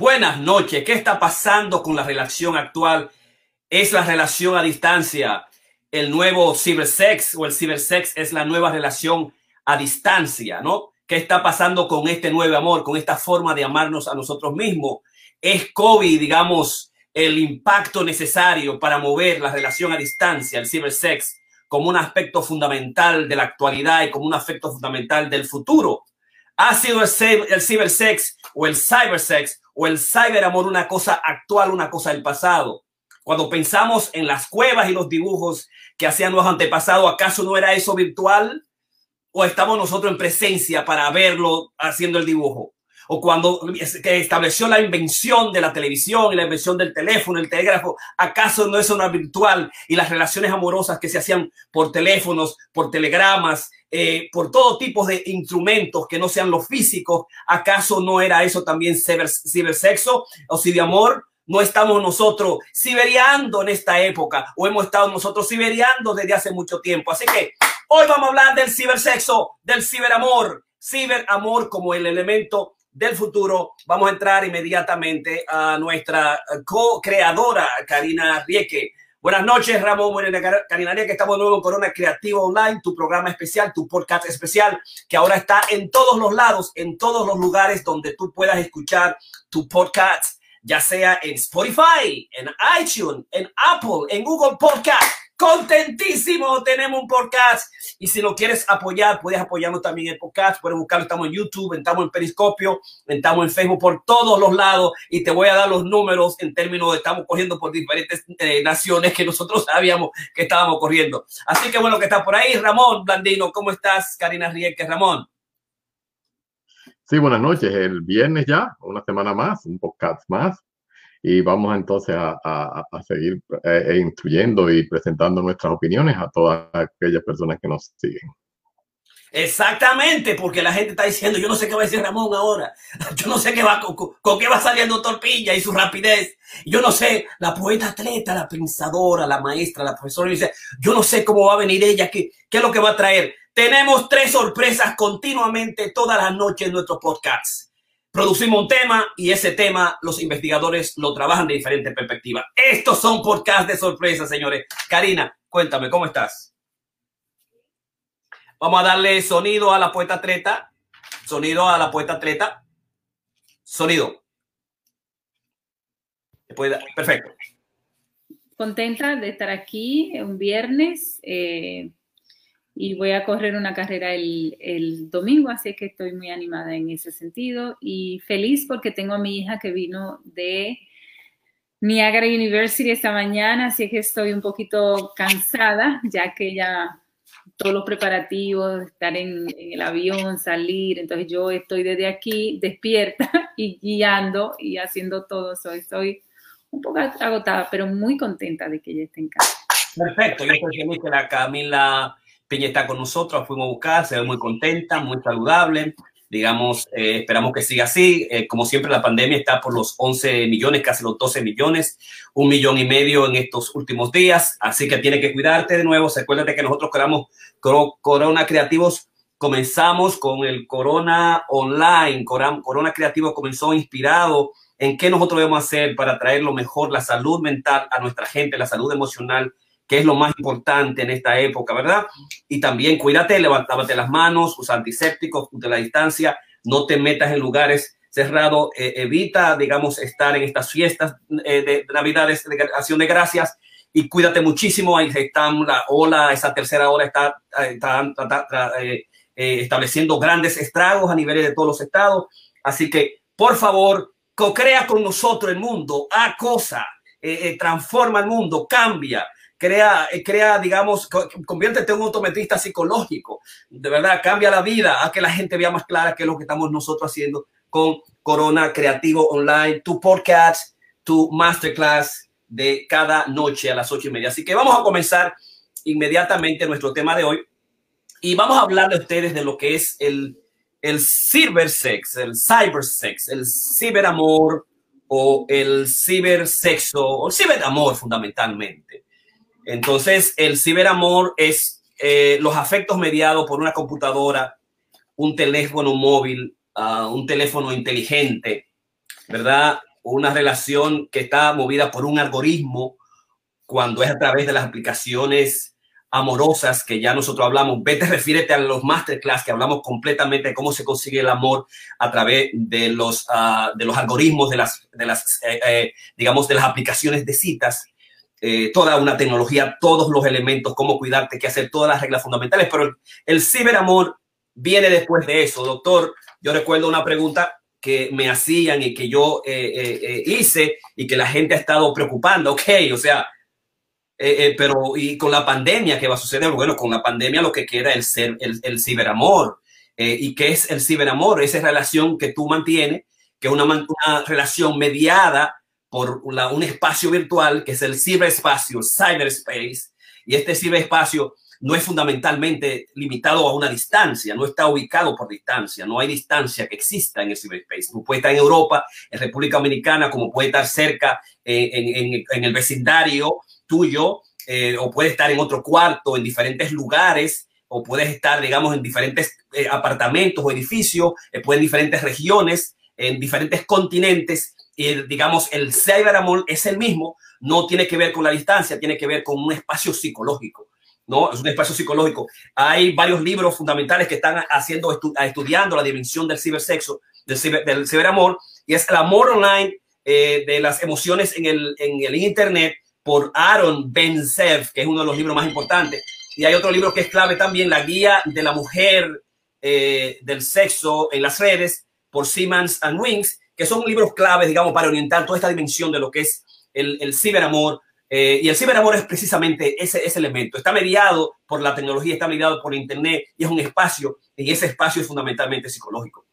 Buenas noches. ¿Qué está pasando con la relación actual? ¿Es la relación a distancia el nuevo cibersex o el cibersex es la nueva relación a distancia, ¿no? ¿Qué está pasando con este nuevo amor, con esta forma de amarnos a nosotros mismos? ¿Es COVID, digamos, el impacto necesario para mover la relación a distancia, el cibersex, como un aspecto fundamental de la actualidad y como un aspecto fundamental del futuro? ¿Ha sido el, cibersex o el cybersex o el cyberamor una cosa actual, una cosa del pasado? Cuando pensamos en las cuevas y los dibujos que hacían los antepasados, ¿acaso no era eso virtual? ¿O estamos nosotros en presencia para verlo haciendo el dibujo? O cuando que estableció la invención de la televisión y la invención del teléfono, el telégrafo, ¿acaso no es una virtual? Y las relaciones amorosas que se hacían por teléfonos, por telegramas, eh, por todo tipo de instrumentos que no sean los físicos, ¿acaso no era eso también cibersexo o si de amor? No estamos nosotros siberiando en esta época o hemos estado nosotros siberiando desde hace mucho tiempo. Así que hoy vamos a hablar del cibersexo, del ciberamor, ciberamor como el elemento del futuro, vamos a entrar inmediatamente a nuestra co-creadora, Karina Rieke. Buenas noches, Ramón. Buenas Karina Rieke. Estamos de nuevo en Corona Creativo Online, tu programa especial, tu podcast especial, que ahora está en todos los lados, en todos los lugares donde tú puedas escuchar tu podcast, ya sea en Spotify, en iTunes, en Apple, en Google Podcast contentísimo, tenemos un podcast. Y si lo quieres apoyar, puedes apoyarnos también en el podcast, puedes buscarlo, estamos en YouTube, estamos en Periscopio, estamos en Facebook, por todos los lados. Y te voy a dar los números en términos de estamos corriendo por diferentes eh, naciones que nosotros sabíamos que estábamos corriendo. Así que bueno, que está por ahí. Ramón Blandino, ¿cómo estás? Karina Rieke, Ramón. Sí, buenas noches. El viernes ya, una semana más, un podcast más y vamos entonces a, seguir eh, eh, instruyendo y presentando nuestras opiniones a todas aquellas personas que nos siguen. Exactamente, porque la gente está diciendo, yo no sé qué va a decir Ramón ahora, yo no sé qué va, con, qué va a doctor Piña y su rapidez, yo no sé, la poeta atleta, la pensadora, la maestra, la profesora, yo no sé cómo va a venir ella, qué, qué es lo que va a traer. Tenemos tres sorpresas continuamente todas las noches en nuestro podcast producimos un tema y ese tema los investigadores lo trabajan de diferentes perspectivas. Estos son podcasts de sorpresa, señores. Karina, cuéntame, ¿cómo estás? Vamos a darle sonido a la poeta treta. Sonido a la poeta treta. Sonido. Perfecto. Contenta de estar aquí un viernes. Eh, y voy a correr una carrera el, el, domingo, así que estoy muy animada en ese sentido y feliz porque tengo a mi hija que vino de Niagara University esta mañana, así que estoy un poquito cansada, ya que ya todos los preparativos, estar en, el avión, salir, entonces yo estoy desde aquí despierta y guiando y haciendo todo eso. Estoy un poco agotada, pero muy contenta de que ella esté en casa. Perfecto, yo estoy feliz que la Camila Peña está con nosotros, fuimos a buscar, se ve muy contenta, muy saludable. Digamos, eh, esperamos que siga así. Eh, como siempre, la pandemia está por los 11 millones, casi los 12 millones, un millón y medio en estos últimos días. Así que tiene que cuidarte de nuevo. Se acuérdate que nosotros creamos Corona Creativos. Comenzamos con el Corona Online. Corona Creativo comenzó inspirado en qué nosotros debemos hacer para traer lo mejor, la salud mental a nuestra gente, la salud emocional que es lo más importante en esta época, ¿verdad? Y también cuídate, levántate las manos, usa antisépticos, de la distancia, no te metas en lugares cerrados, eh, evita, digamos, estar en estas fiestas eh, de Navidades, de acción de gracias, y cuídate muchísimo. Ahí está la ola, esa tercera ola está, eh, estableciendo grandes estragos a niveles de todos los estados. Así que, por favor, co-crea con nosotros el mundo, a cosa, transforma el mundo, cambia crea, crea, digamos, conviértete en un autometrista psicológico. De verdad, cambia la vida, a que la gente vea más clara qué es lo que estamos nosotros haciendo con Corona Creativo Online, tu podcast, tu masterclass de cada noche a las ocho y media. Así que vamos a comenzar inmediatamente nuestro tema de hoy y vamos a hablar de ustedes de lo que es el, el cybersex, el cybersex, el ciberamor o el cibersexo o el ciberamor fundamentalmente. Entonces, el ciberamor es eh, los afectos mediados por una computadora, un teléfono móvil, ah, un teléfono inteligente, ¿verdad? una relación que está movida por un algoritmo cuando es a través de las aplicaciones amorosas que ya nosotros hablamos. Vete, refiérete a los masterclass que hablamos completamente de cómo se consigue el amor a través de los, uh, de los algoritmos, de las, de las eh, eh, digamos, de las aplicaciones de citas. Eh, toda una tecnología, todos los elementos, cómo cuidarte, qué hacer, todas las reglas fundamentales, pero el, ciberamor viene después de eso. Doctor, yo recuerdo una pregunta que me hacían y que yo eh, eh, hice y que la gente ha estado preocupando. Ok, o sea, pero y con la pandemia, ¿qué va a suceder? Bueno, con la pandemia lo que queda es el, ciberamor. ¿Y qué es el ciberamor? Esa relación que tú mantienes, que es una relación mediada por un espacio virtual, que es el ciberespacio, cyberspace. Y este ciberespacio no es fundamentalmente limitado a una distancia, no está ubicado por distancia, no hay distancia que exista en el ciberspace. No puede estar en Europa, en República Dominicana, como puede estar cerca eh, en, el vecindario tuyo, eh, o puede estar en otro cuarto, en diferentes lugares, o puedes estar, digamos, en diferentes eh, apartamentos o edificios, eh, puede en diferentes regiones, en diferentes continentes, y digamos, el cyberamor es el mismo, no tiene que ver con la distancia, tiene que ver con un espacio psicológico. ¿no? Es un espacio psicológico. Hay varios libros fundamentales que están haciendo, estu estudiando la dimensión del cibersexo, del, ciber, del ciberamor, y es el amor online eh, de las emociones en el, en el Internet por Aaron Bensev, que es uno de los libros más importantes. Y hay otro libro que es clave también, La Guía de la Mujer eh, del Sexo en las Redes, por Siemens and Wings, que son libros claves, digamos, para orientar toda esta dimensión de lo que es el, ciberamor, eh, y el ciberamor es precisamente ese, ese, elemento. Está mediado por la tecnología, está mediado por Internet y es un espacio, y ese espacio es fundamentalmente psicológico.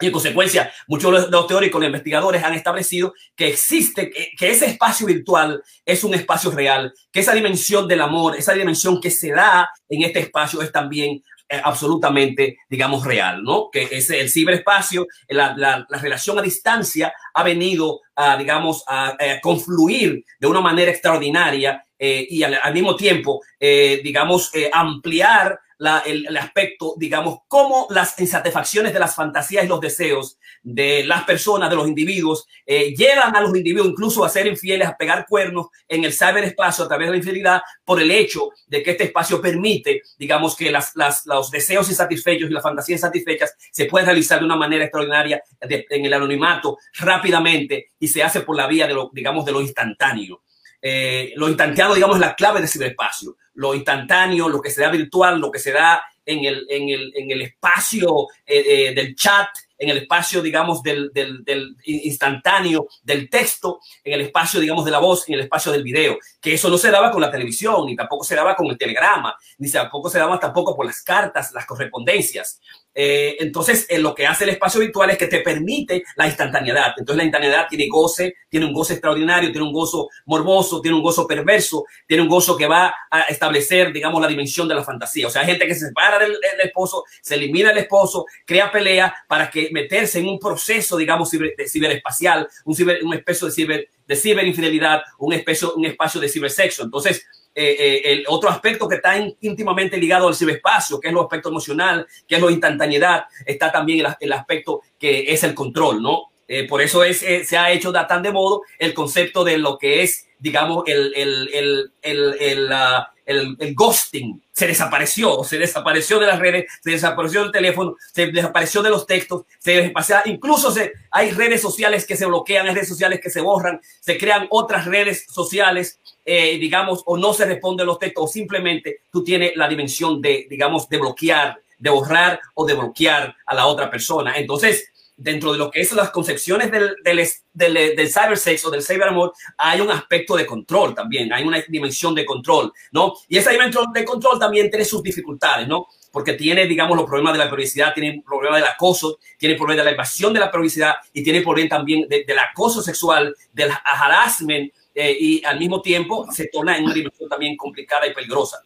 Y en consecuencia, muchos de los teóricos, los investigadores han establecido que existe, que, que, ese espacio virtual es un espacio real, que esa dimensión del amor, esa dimensión que se da en este espacio es también absolutamente, digamos, real, ¿no? Que es el ciberespacio, la, la, la, relación a distancia ha venido a, digamos, a, a confluir de una manera extraordinaria eh, y al, mismo tiempo, eh, digamos, eh, ampliar la, el, el, aspecto, digamos, cómo las insatisfacciones de las fantasías y los deseos de las personas, de los individuos, eh, llevan a los individuos incluso a ser infieles, a pegar cuernos en el ciberespacio a través de la infidelidad por el hecho de que este espacio permite, digamos, que las, las, los deseos insatisfechos y las fantasías insatisfechas se pueden realizar de una manera extraordinaria de, en el anonimato rápidamente y se hace por la vía de lo, digamos, de lo instantáneo. Eh, lo instantáneo, digamos, es la clave del ciberespacio. Lo instantáneo, lo que se da virtual, lo que se da en el, en el, en el espacio eh, eh, del chat, en el espacio, digamos, del, del, del, instantáneo, del texto, en el espacio, digamos, de la voz, en el espacio del video, que eso no se daba con la televisión, ni tampoco se daba con el telegrama, ni tampoco se daba tampoco por las cartas, las correspondencias. Eh, entonces, eh, lo que hace el espacio virtual es que te permite la instantaneidad. Entonces, la instantaneidad tiene goce, tiene un goce extraordinario, tiene un gozo morboso, tiene un gozo perverso, tiene un gozo que va a establecer, digamos, la dimensión de la fantasía. O sea, hay gente que se separa del, del esposo, se elimina el esposo, crea pelea para que meterse en un proceso, digamos, ciber, de ciberespacial, un, ciber, un espacio de, ciber, de ciberinfidelidad, un espacio, un espacio de cibersexo. Entonces, eh, eh, el otro aspecto que está íntimamente ligado al ciberespacio, que es el aspecto emocional, que es la instantaneidad, está también el, el aspecto que es el control, ¿no? Eh, por eso es, eh, se ha hecho tan de modo el concepto de lo que es, digamos, el, el, el, el, el, uh, el, el ghosting. Se desapareció, se desapareció de las redes, se desapareció del teléfono, se desapareció de los textos, se desapareció, incluso se, hay redes sociales que se bloquean, hay redes sociales que se borran, se crean otras redes sociales, eh, digamos, o no se responden los textos, o simplemente tú tienes la dimensión de, digamos, de bloquear, de borrar o de bloquear a la otra persona. Entonces, dentro de lo que es las concepciones del, del, del, del cybersex o del cyberamor, hay un aspecto de control también, hay una dimensión de control, ¿no? Y esa dimensión de control también tiene sus dificultades, ¿no? Porque tiene, digamos, los problemas de la privacidad, tiene problemas del acoso, tiene problemas de la invasión de la privacidad y tiene problemas también de, del acoso sexual, del harassment eh, y al mismo tiempo se torna en una dimensión también complicada y peligrosa.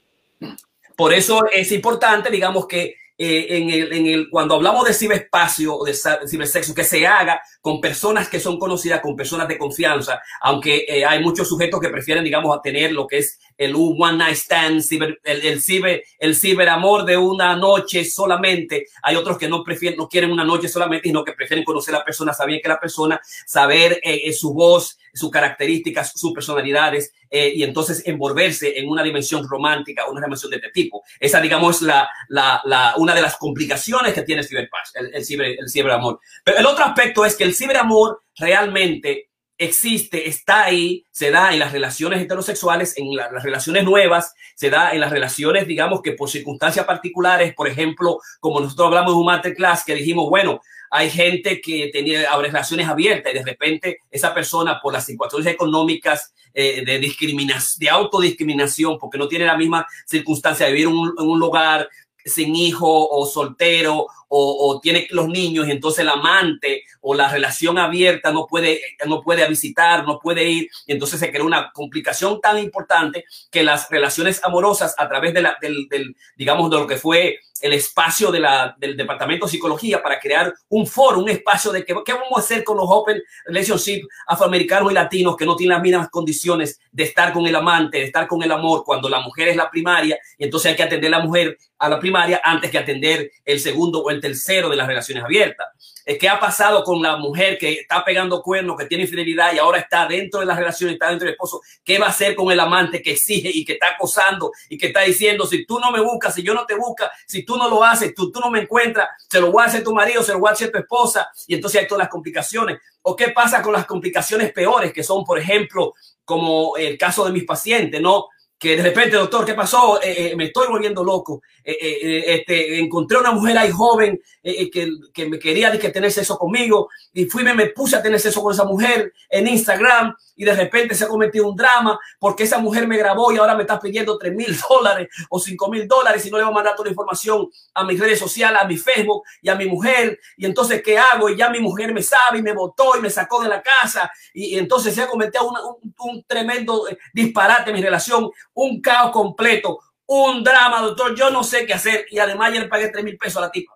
Por eso es importante, digamos, que eh, en, el, en el, cuando hablamos de ciberespacio o de cibersexo, que se haga con personas que son conocidas, con personas de confianza, aunque eh, hay muchos sujetos que prefieren, digamos, a tener lo que es el one night stand, ciber, el, el, ciber, el ciberamor de una noche solamente. Hay otros que no prefieren, no quieren una noche solamente, sino que prefieren conocer a la persona, saber que la persona, saber eh, su voz, sus características, sus personalidades, eh, y entonces envolverse en una dimensión romántica, una dimensión de este tipo. Esa, digamos, es la, la, la, una de las complicaciones que tiene el ciberpaz, el, el, ciber, el ciberamor. Pero el otro aspecto es que el ciberamor realmente existe, está ahí, se da en las relaciones heterosexuales, en la, las relaciones nuevas, se da en las relaciones, digamos que por circunstancias particulares, por ejemplo, como nosotros hablamos de un masterclass, que dijimos, bueno, hay gente que tenía relaciones abiertas y de repente esa persona por las circunstancias económicas eh, de discriminación, de autodiscriminación, porque no tiene la misma circunstancia de vivir en un, en un lugar sin hijo o soltero o, o, tiene los niños y entonces el amante o la relación abierta no puede, no puede visitar, no puede ir y entonces se crea una complicación tan importante que las relaciones amorosas a través de la, del, digamos, de lo que fue el espacio de la, del departamento de psicología para crear un foro, un espacio de qué, qué vamos a hacer con los open relationship afroamericanos y latinos que no tienen las mismas condiciones de estar con el amante, de estar con el amor cuando la mujer es la primaria y entonces hay que atender a la mujer a la primaria antes que atender el segundo o el tercero de las relaciones abiertas. ¿Qué ha pasado con la mujer que está pegando cuernos, que tiene infidelidad y ahora está dentro de la relación, está dentro del esposo? ¿Qué va a hacer con el amante que exige y que está acosando y que está diciendo, si tú no me buscas, si yo no te busca, si tú no lo haces, tú, tú no me encuentras, se lo voy a hacer tu marido, se lo voy a hacer tu esposa y entonces hay todas las complicaciones. ¿O qué pasa con las complicaciones peores que son, por ejemplo, como el caso de mis pacientes, ¿no? Que de repente, doctor, ¿qué pasó? Eh, eh, me estoy volviendo loco. Eh, este, encontré una mujer ahí joven que, que, me quería que tener sexo conmigo y fui, me, me puse a tener sexo con esa mujer en Instagram y de repente se ha cometido un drama porque esa mujer me grabó y ahora me está pidiendo 3 mil dólares o 5 mil dólares y no le voy a mandar toda la información a mis redes sociales, a mi Facebook y a mi mujer. Y entonces, ¿qué hago? Y ya mi mujer me sabe y me votó y me sacó de la casa y, entonces se ha cometido un, un tremendo disparate en mi relación un caos completo, un drama, doctor. Yo no sé qué hacer. Y además ya le pagué 3 mil pesos a la tipa.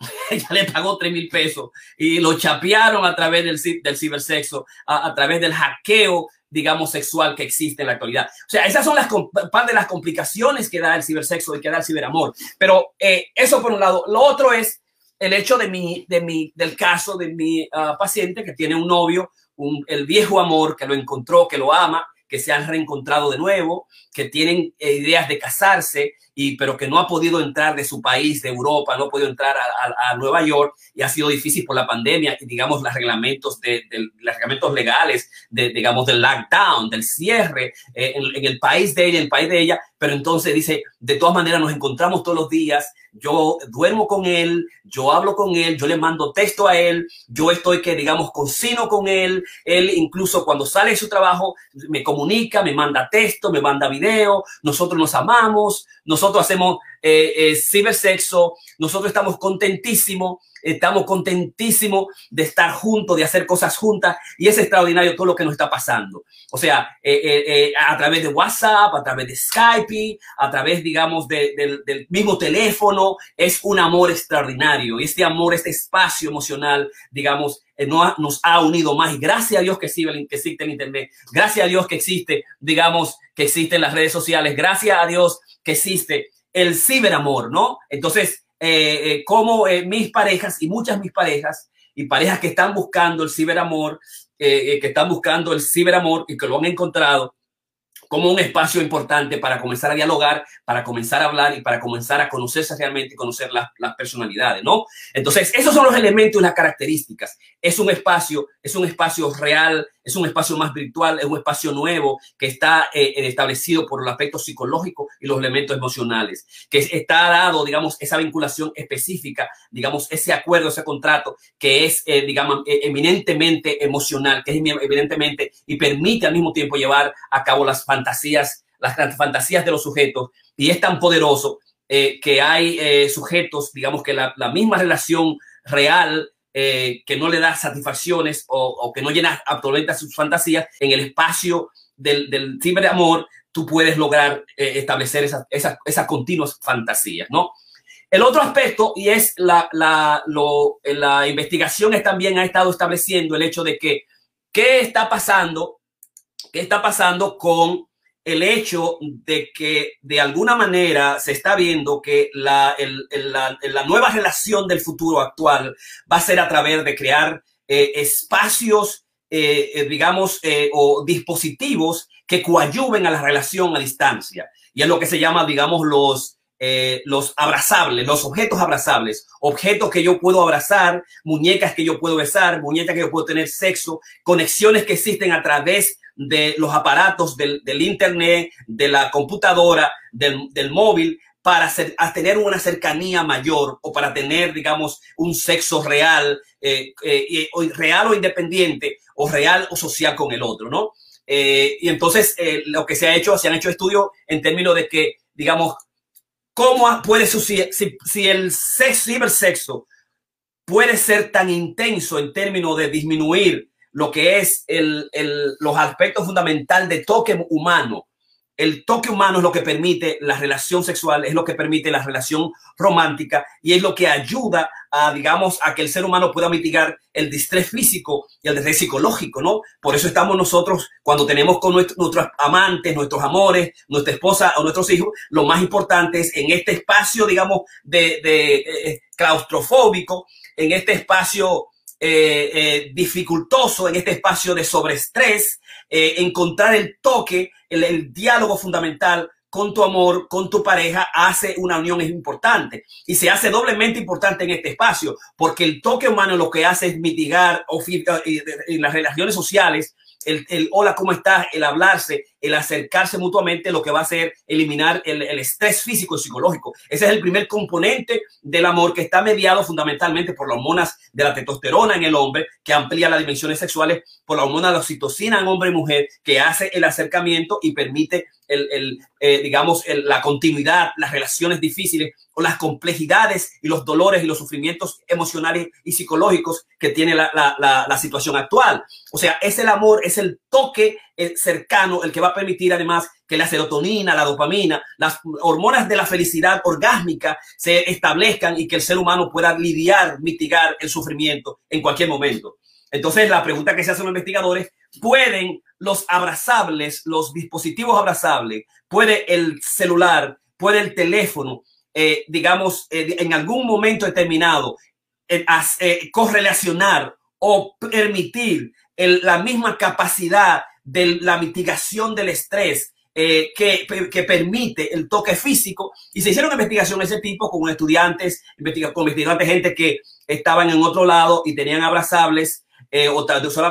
Ella le pagó 3 mil pesos y lo chapearon a través del, del cibersexo, a, través del hackeo, digamos, sexual que existe en la actualidad. O sea, esas son las parte de las complicaciones que da el cibersexo y que da el ciberamor. Pero eh, eso por un lado. Lo otro es el hecho de mi, de mi, del caso de mi uh, paciente que tiene un novio, un, el viejo amor que lo encontró, que lo ama, que se han reencontrado de nuevo, que tienen eh, ideas de casarse, y, pero que no ha podido entrar de su país, de Europa, no ha podido entrar a, a, a Nueva York y ha sido difícil por la pandemia y digamos los reglamentos, de, de los reglamentos legales, de, digamos del lockdown, del cierre eh, en, en, el país de ella, en el país de ella, pero entonces dice, de todas maneras nos encontramos todos los días, yo duermo con él, yo hablo con él, yo le mando texto a él, yo estoy que digamos cocino con él, él incluso cuando sale de su trabajo me comunica, me manda texto, me manda video, nosotros nos amamos, nosotros hacemos eh, eh, cibersexo, nosotros estamos contentísimos, estamos contentísimos de estar juntos, de hacer cosas juntas y es extraordinario todo lo que nos está pasando. O sea, eh, eh, eh a través de WhatsApp, a través de Skype, a través, digamos, de, de, del mismo teléfono, es un amor extraordinario. Y este amor, este espacio emocional, digamos, eh, no, nos ha unido más. Y gracias a Dios que existe el Internet. Gracias a Dios que existe, digamos, que existen las redes sociales. Gracias a Dios que existe el ciberamor, ¿no? Entonces, eh, eh, como eh, mis parejas y muchas mis parejas y parejas que están buscando el ciberamor, que están buscando el ciberamor y que lo han encontrado como un espacio importante para comenzar a dialogar, para comenzar a hablar y para comenzar a conocerse realmente conocer las, personalidades, ¿no? Entonces, esos son los elementos y las características. Es un espacio, es un espacio real, es un espacio más virtual, es un espacio nuevo que está eh, establecido por el aspecto psicológico y los elementos emocionales, que está dado, digamos, esa vinculación específica, digamos, ese acuerdo, ese contrato que es, eh, digamos, eminentemente emocional, que es evidentemente y permite al mismo tiempo llevar a cabo las fantasías, las fantasías de los sujetos y es tan poderoso eh, que hay eh, sujetos, digamos, que la, misma relación real eh, que no le da satisfacciones o, que no llena actualmente sus fantasías, en el espacio del, del ciberamor, tú puedes lograr establecer esas, continuas fantasías, ¿no? El otro aspecto, y es la, la investigación es también ha estado estableciendo el hecho de que qué está pasando, qué está pasando con el hecho de que de alguna manera se está viendo que la, la, la, nueva relación del futuro actual va a ser a través de crear eh, espacios, eh, eh digamos, o dispositivos que coadyuven a la relación a distancia. Y es lo que se llama, digamos, los, los abrazables, los objetos abrazables, objetos que yo puedo abrazar, muñecas que yo puedo besar, muñecas que yo puedo tener sexo, conexiones que existen a través de los aparatos del, Internet, de la computadora, del, móvil, para tener una cercanía mayor o para tener, digamos, un sexo real, eh, eh, real o independiente, o real o social con el otro, ¿no? Eh, y entonces lo que se ha hecho, se han hecho estudios en términos de que, digamos, ¿Cómo puede suceder si, si el sexo, cibersexo puede ser tan intenso en términos de disminuir lo que es el, el, los aspectos fundamentales de toque humano el toque humano es lo que permite la relación sexual, es lo que permite la relación romántica y es lo que ayuda a, digamos, a que el ser humano pueda mitigar el distrés físico y el distrés psicológico, ¿no? Por eso estamos nosotros, cuando tenemos con nuestros amantes, nuestros amores, nuestra esposa o nuestros hijos, lo más importante es en este espacio, digamos, de, de eh, claustrofóbico, en este espacio eh, eh, dificultoso, en este espacio de sobreestrés, eh, encontrar el toque, el, el, diálogo fundamental con tu amor, con tu pareja, hace una unión es importante y se hace doblemente importante en este espacio porque el toque humano lo que hace es mitigar en las relaciones sociales el, el, hola, ¿cómo estás? El hablarse, el acercarse mutuamente, lo que va a hacer eliminar el, estrés físico y psicológico. Ese es el primer componente del amor que está mediado fundamentalmente por las hormonas de la testosterona en el hombre, que amplía las dimensiones sexuales, por la hormona de la oxitocina en hombre y mujer, que hace el acercamiento y permite el, el eh, digamos, la continuidad, las relaciones difíciles o las complejidades y los dolores y los sufrimientos emocionales y psicológicos que tiene la, la, la, situación actual. O sea, es el amor, es el toque cercano el que va permitir además que la serotonina, la dopamina, las hormonas de la felicidad orgásmica se establezcan y que el ser humano pueda lidiar, mitigar el sufrimiento en cualquier momento. Entonces, la pregunta que se hacen los investigadores, ¿pueden los abrazables, los dispositivos abrazables, puede el celular, puede el teléfono, eh, digamos, eh, en algún momento determinado, eh, correlacionar o permitir la misma capacidad de la mitigación del estrés eh, que, que, permite el toque físico. Y se hicieron investigaciones de ese tipo con estudiantes, con investigantes, gente que estaban en otro lado y tenían abrazables. Eh, o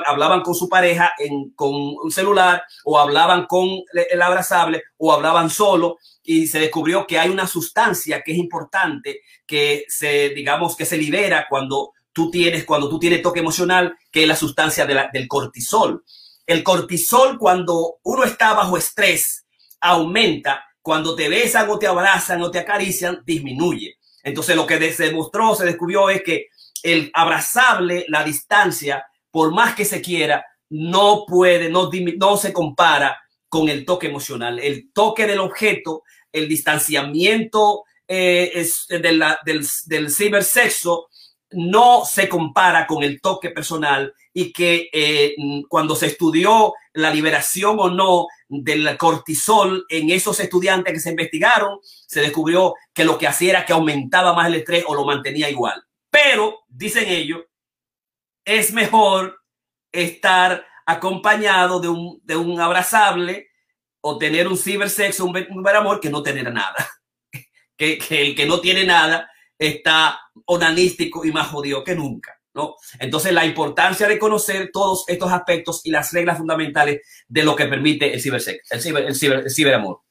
hablaban con su pareja en, con un celular o hablaban con el abrazable o hablaban solo y se descubrió que hay una sustancia que es importante que se digamos que se libera cuando tú tienes cuando tú tienes toque emocional que es la sustancia del cortisol el cortisol cuando uno está bajo estrés aumenta, cuando te besan o te abrazan o te acarician, disminuye. Entonces lo que se demostró, se descubrió es que el abrazable, la distancia, por más que se quiera, no puede, no, se compara con el toque emocional. El toque del objeto, el distanciamiento eh, es del, del cibersexo no se compara con el toque personal y que eh, cuando se estudió la liberación o no del cortisol en esos estudiantes que se investigaron, se descubrió que lo que hacía era que aumentaba más el estrés o lo mantenía igual. Pero, dicen ellos, es mejor estar acompañado de un, de un abrazable o tener un cibersexo, un, un amor, que no tener nada. que, que el que no tiene nada está onanístico y más jodido que nunca. ¿No? Entonces, la importancia de conocer todos estos aspectos y las reglas fundamentales de lo que permite el cibersex, el, ciber, el, ciber, el ciberamor.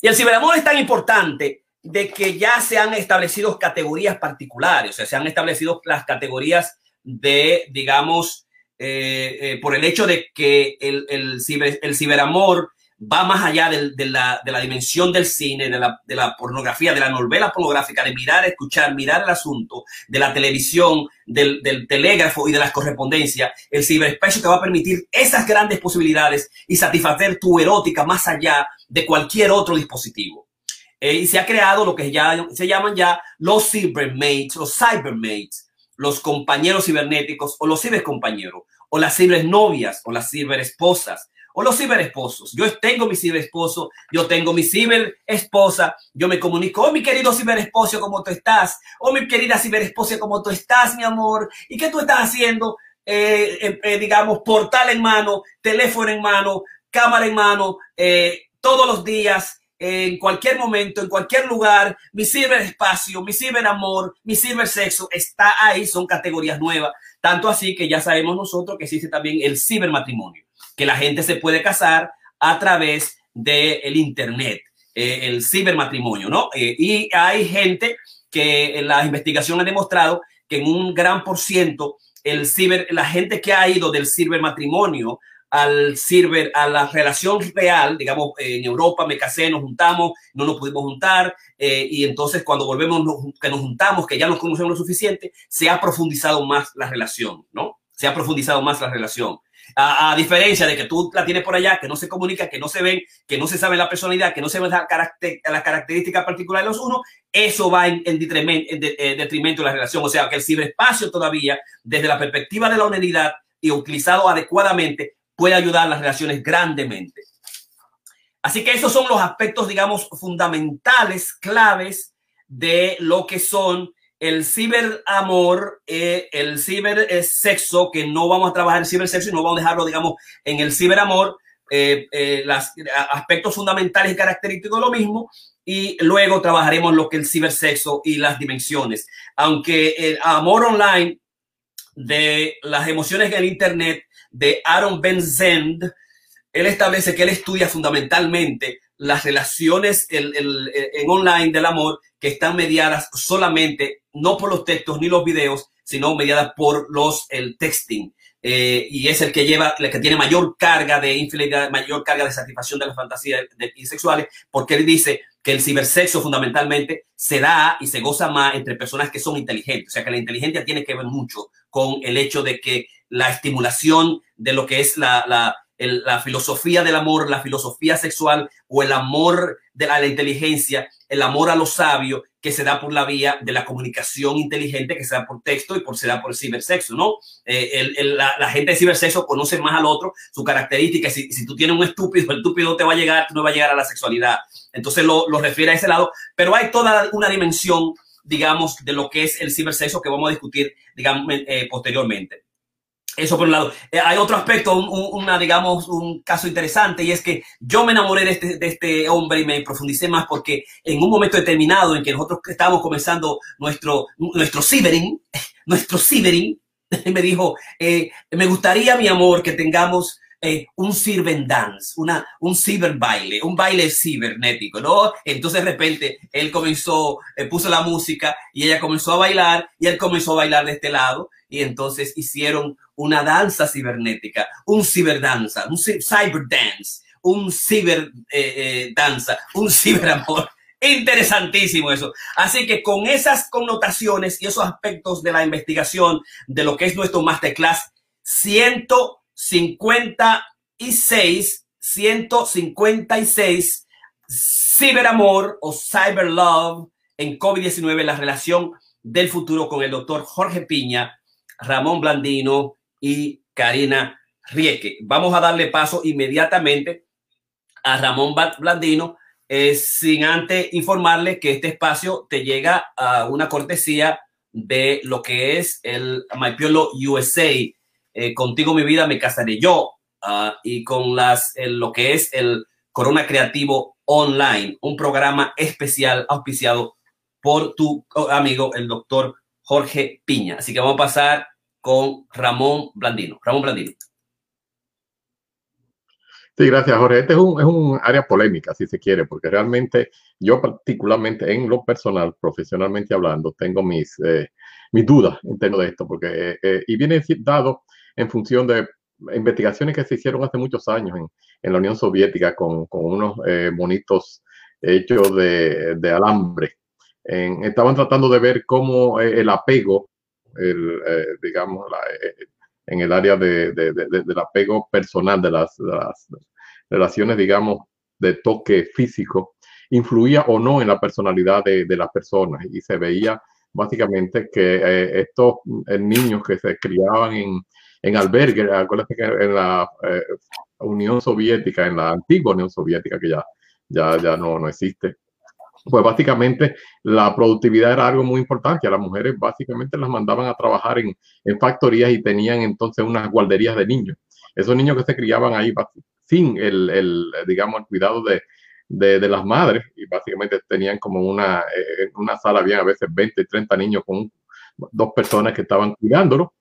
Y el ciberamor es tan importante de que ya se han establecido categorías particulares, o sea, se han establecido las categorías de, digamos, eh, eh, por el hecho de que el, el ciberamor va más allá de, la, de la, dimensión del cine, de la, de la, pornografía, de la novela pornográfica, de mirar, escuchar, mirar el asunto, de la televisión, del, del telégrafo y de las correspondencias, el ciberespacio te va a permitir esas grandes posibilidades y satisfacer tu erótica más allá de cualquier otro dispositivo. Eh, y se ha creado lo que ya se llaman ya los cybermates, los cybermates, los compañeros cibernéticos o los cibercompañeros, o las cibernovias o las ciberesposas o los ciberesposos. Yo tengo mi ciberesposo, yo tengo mi ciberesposa, yo me comunico, oh mi querido ciberesposo, ¿cómo tú estás? Oh mi querida ciberesposa, ¿cómo tú estás, mi amor? ¿Y qué tú estás haciendo? Eh, eh, eh, digamos, portal en mano, teléfono en mano, cámara en mano, todos los días, en cualquier momento, en cualquier lugar, mi ciberespacio, mi ciberamor, mi cibersexo está ahí, son categorías nuevas. Tanto así que ya sabemos nosotros que existe también el cibermatrimonio que la gente se puede casar a través del el Internet, eh, el cibermatrimonio, ¿no? Eh, y hay gente que en la investigación ha demostrado que en un gran por ciento el ciber, la gente que ha ido del cibermatrimonio al ciber, a la relación real, digamos, en Europa me casé, nos juntamos, no nos pudimos juntar, eh, y entonces cuando volvemos, que nos juntamos, que ya nos conocemos lo suficiente, se ha profundizado más la relación, ¿no? Se ha profundizado más la relación. A, diferencia de que tú la tienes por allá, que no se comunica, que no se ven, que no se sabe la personalidad, que no se ve la, caracter, la característica particular de los unos, eso va en, detrimento, de la relación. O sea, que el ciberespacio todavía, desde la perspectiva de la unidad y utilizado adecuadamente, puede ayudar a las relaciones grandemente. Así que esos son los aspectos, digamos, fundamentales, claves de lo que son el ciberamor, eh, el cibersexo, que no vamos a trabajar el cibersexo y no vamos a dejarlo, digamos, en el ciberamor, eh, eh, los aspectos fundamentales y característicos de lo mismo, y luego trabajaremos lo que es el cibersexo y las dimensiones. Aunque el amor online de las emociones en el Internet de Aaron Benzend, él establece que él estudia fundamentalmente las relaciones en online del amor que están mediadas solamente no por los textos ni los videos, sino mediadas por los el texting. Eh, y es el que lleva, el que tiene mayor carga de infidelidad, mayor carga de satisfacción de las fantasías sexuales, porque él dice que el cibersexo fundamentalmente se da y se goza más entre personas que son inteligentes. O sea, que la inteligencia tiene que ver mucho con el hecho de que la estimulación de lo que es la, la la filosofía del amor, la filosofía sexual o el amor de la, inteligencia, el amor a lo sabio que se da por la vía de la comunicación inteligente, que se da por texto y por se da por el cibersexo, ¿no? Eh, la, gente de cibersexo conoce más al otro, su característica. Si, si tú tienes un estúpido, el estúpido te va a llegar, no va a llegar a la sexualidad. Entonces lo, lo refiere a ese lado, pero hay toda una dimensión, digamos, de lo que es el cibersexo que vamos a discutir, digamos, eh, posteriormente. Eso por un lado. Eh, hay otro aspecto, una, digamos, un caso interesante, y es que yo me enamoré de este, de este hombre y me profundicé más porque en un momento determinado en que nosotros estábamos comenzando nuestro, nuestro cibering, nuestro cibering, me dijo, eh, me gustaría, mi amor, que tengamos eh, un cyber dance, una, un ciber baile, un baile cibernético, ¿no? Entonces de repente él comenzó, puso la música y ella comenzó a bailar y él comenzó a bailar de este lado y entonces hicieron una danza cibernética, un ciberdanza, un cyber dance, un ciber eh, eh, un ciberamor. Interesantísimo eso. Así que con esas connotaciones y esos aspectos de la investigación de lo que es nuestro masterclass 156, 156, ciberamor o cyber love en COVID-19, la relación del futuro con el doctor Jorge Piña, Ramón Blandino y Karina Rieke. Vamos a darle paso inmediatamente a Ramón Blandino, eh, sin antes informarle que este espacio te llega a una cortesía de lo que es el Maipiolo USA. Eh, contigo mi vida me casaré yo ah, y con las lo que es el Corona Creativo Online, un programa especial auspiciado por tu amigo el doctor Jorge Piña. Así que vamos a pasar con Ramón Blandino. Ramón Blandino. Sí, gracias, Jorge. Este es un, es un, área polémica, si se quiere, porque realmente yo particularmente en lo personal, profesionalmente hablando, tengo mis, eh, mis dudas en términos de esto, porque, eh, eh, y viene dado en función de investigaciones que se hicieron hace muchos años en, la Unión Soviética con, unos bonitos hechos de, de alambre. estaban tratando de ver cómo el apego el, eh, digamos, eh, en el área de, del apego personal, de las, relaciones, digamos, de toque físico. influía o no en la personalidad de, de las personas y se veía básicamente que eh, estos eh, niños que se criaban en, en albergues, acuérdense que en la eh, Unión Soviética, en la antigua Unión Soviética, que ya, ya, ya no, no existe, pues básicamente la productividad era algo muy importante. A las mujeres básicamente las mandaban a trabajar en, en factorías y tenían entonces unas guarderías de niños. Esos niños que se criaban ahí sin el, el digamos, el cuidado de, de, las madres y básicamente tenían como una, eh, una sala bien a veces 20, 30 niños con dos personas que estaban cuidándolo,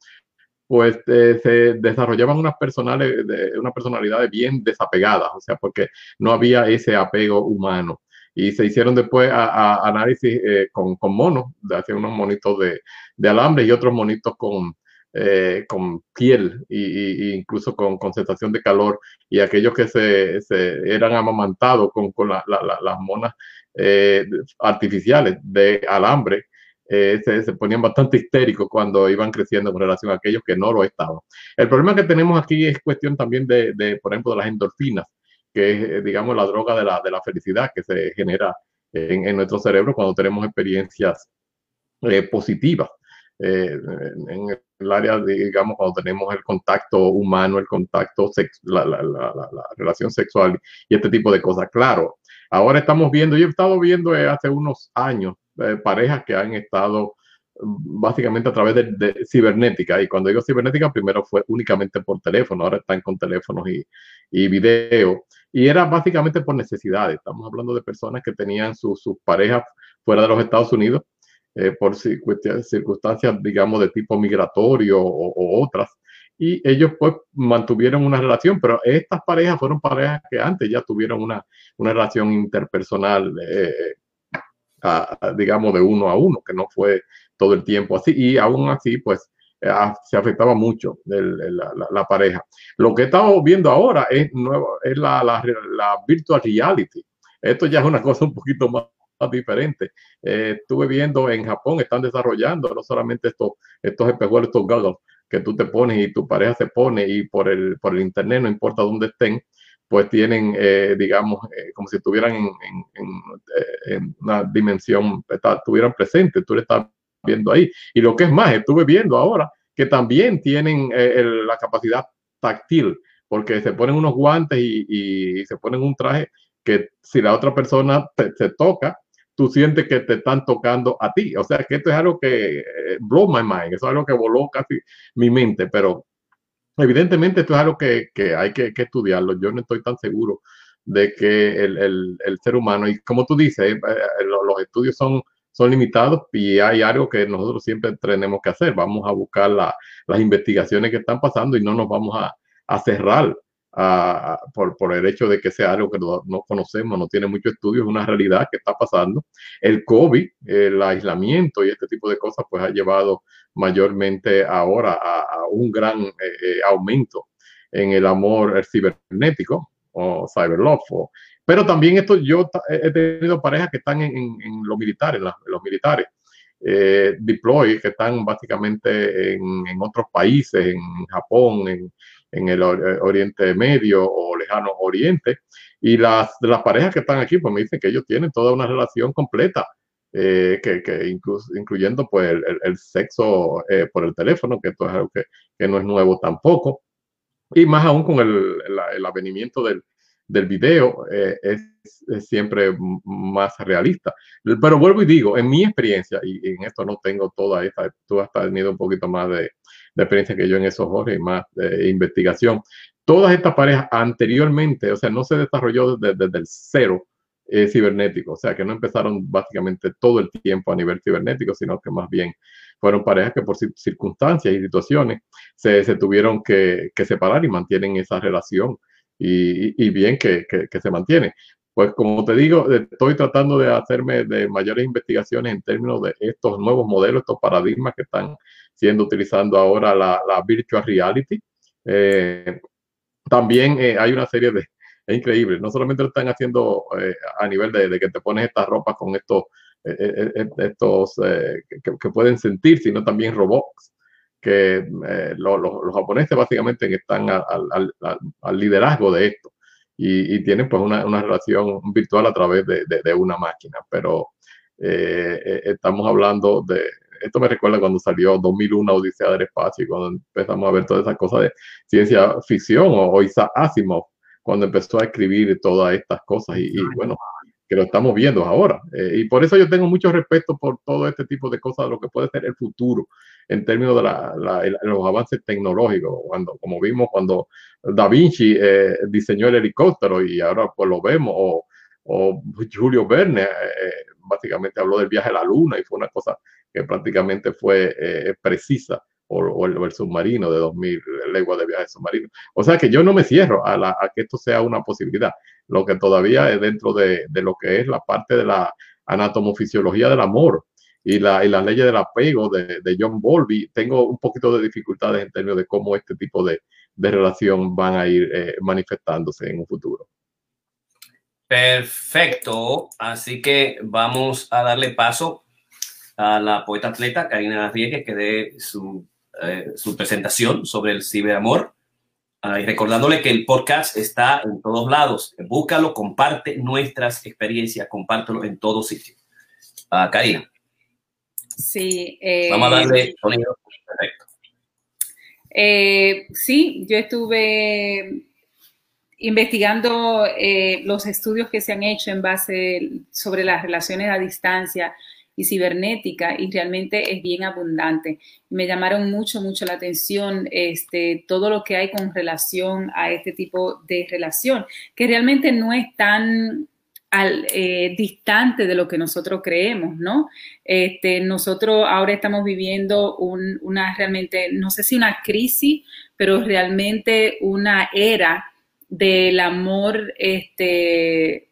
pues eh, se desarrollaban unas personales, de, una personalidad bien desapegadas, o sea, porque no había ese apego humano. Y se hicieron después análisis eh, con, con, monos, hacían unos monitos de, de alambre y otros monitos con, eh, con piel e, incluso con concentración de calor y aquellos que se, eran amamantados con, con las monas eh, artificiales de alambre eh, se, ponían bastante histéricos cuando iban creciendo con relación a aquellos que no lo estaban. El problema que tenemos aquí es cuestión también de, de por ejemplo, de las endorfinas, que es, digamos, la droga de la, de la felicidad que se genera en, en nuestro cerebro cuando tenemos experiencias positivas. Eh, en el área, digamos, cuando tenemos el contacto humano, el contacto, la, la, la, la, relación sexual y este tipo de cosas. Claro, ahora estamos viendo, yo he estado viendo eh, hace unos años eh, parejas que han estado mm, básicamente a través de, cibernética. Y cuando digo cibernética, primero fue únicamente por teléfono, ahora están con teléfonos y, y video. Y era básicamente por necesidades. Estamos hablando de personas que tenían sus parejas fuera de los Estados Unidos eh, por circunstancias, digamos, de tipo migratorio o, otras. Y ellos pues mantuvieron una relación, pero estas parejas fueron parejas que antes ya tuvieron una, una relación interpersonal, eh, digamos, de uno a uno, que no fue todo el tiempo así. Y aún así, pues, eh, se afectaba mucho la, la, pareja. Lo que estamos viendo ahora es, es la, la, virtual reality. Esto ya es una cosa un poquito más diferente. Eh, estuve viendo en Japón, están desarrollando no solamente estos, estos espejuelos, estos goggles que tú te pones y tu pareja se pone y por el, por el internet, no importa dónde estén, pues tienen, eh, digamos, eh, como si estuvieran en, en, una dimensión, estuvieran presentes, tú le estás viendo ahí. Y lo que es más, estuve viendo ahora que también tienen la capacidad táctil, porque se ponen unos guantes y, se ponen un traje que si la otra persona se toca, tú sientes que te están tocando a ti. O sea, que esto es algo que eh, blow my mind, eso es algo que voló casi mi mente, pero evidentemente esto es algo que, hay que, estudiarlo. Yo no estoy tan seguro de que el ser humano, y como tú dices, eh, eh, los estudios son, son limitados y hay algo que nosotros siempre tenemos que hacer. Vamos a buscar la, las investigaciones que están pasando y no nos vamos a, cerrar por, el hecho de que sea algo que no, conocemos, no tiene mucho estudio, es una realidad que está pasando. El COVID, el aislamiento y este tipo de cosas, pues ha llevado mayormente ahora a, un gran eh, eh, aumento en el amor cibernético o cyberlove. Pero también esto, yo he tenido parejas que están en, los militares, los militares. Eh, deploy que están básicamente en, otros países, en Japón, en, el Oriente Medio o Lejano Oriente. Y las, las parejas que están aquí, pues me dicen que ellos tienen toda una relación completa, eh, que, que incluyendo pues el, sexo eh, por el teléfono, que esto es algo que, que, no es nuevo tampoco. Y más aún con el, el, el avenimiento del, del video, es, es, siempre más realista. Pero vuelvo y digo, en mi experiencia, y en esto no tengo toda esta, tú has tenido un poquito más de, de experiencia que yo en esos Jorge, y más de investigación. Todas estas parejas anteriormente, o sea, no se desarrolló desde, el cero eh, cibernético, o sea, que no empezaron básicamente todo el tiempo a nivel cibernético, sino que más bien fueron parejas que por circunstancias y situaciones se, se tuvieron que, que, separar y mantienen esa relación y, bien que, se mantiene. Pues como te digo, estoy tratando de hacerme de mayores investigaciones en términos de estos nuevos modelos, estos paradigmas que están siendo utilizando ahora la, virtual reality. Eh, también eh, hay una serie de, es increíble, no solamente lo están haciendo eh, a nivel de, que te pones estas ropas con estos, estos que, pueden sentir, sino también robots, que lo, lo, los japoneses básicamente están al, al, al liderazgo de esto. Y, tienen pues una, una, relación virtual a través de, de, una máquina, pero eh, eh, estamos hablando de, esto me recuerda cuando salió 2001 Odisea del Espacio y cuando empezamos a ver todas esas cosas de ciencia ficción o, o Isaac Asimov, cuando empezó a escribir todas estas cosas. Y, bueno, que lo estamos viendo ahora. Eh, y por eso yo tengo mucho respeto por todo este tipo de cosas, lo que puede ser el futuro en términos de los avances tecnológicos, cuando, como vimos cuando Da Vinci eh, diseñó el helicóptero y ahora pues lo vemos, o, Julio Verne eh, básicamente habló del viaje a la luna y fue una cosa que prácticamente fue precisa o, el, submarino de 2000 leguas de viaje submarino. O sea que yo no me cierro a, a, que esto sea una posibilidad. Lo que todavía es dentro de, de lo que es la parte de la anatomofisiología del amor y, la, y las leyes del apego de, de, John Bowlby, tengo un poquito de dificultades en términos de cómo este tipo de, de relación van a ir eh, manifestándose en un futuro. Perfecto, así que vamos a darle paso a la poeta atleta Karina Rieke que dé su eh, su presentación sobre el ciberamor. Ah, y recordándole que el podcast está en todos lados. Búscalo, comparte nuestras experiencias, compártelo en todos sitios. Uh, Karina. Sí. Eh, Vamos a darle sonido. Perfecto. Eh, sí, yo estuve investigando los estudios que se han hecho en base sobre las relaciones a distancia y cibernética y realmente es bien abundante. Me llamaron mucho, mucho la atención este, todo lo que hay con relación a este tipo de relación, que realmente no es tan al, eh, distante de lo que nosotros creemos, ¿no? Este, nosotros ahora estamos viviendo una realmente, no sé si una crisis, pero realmente una era del amor este,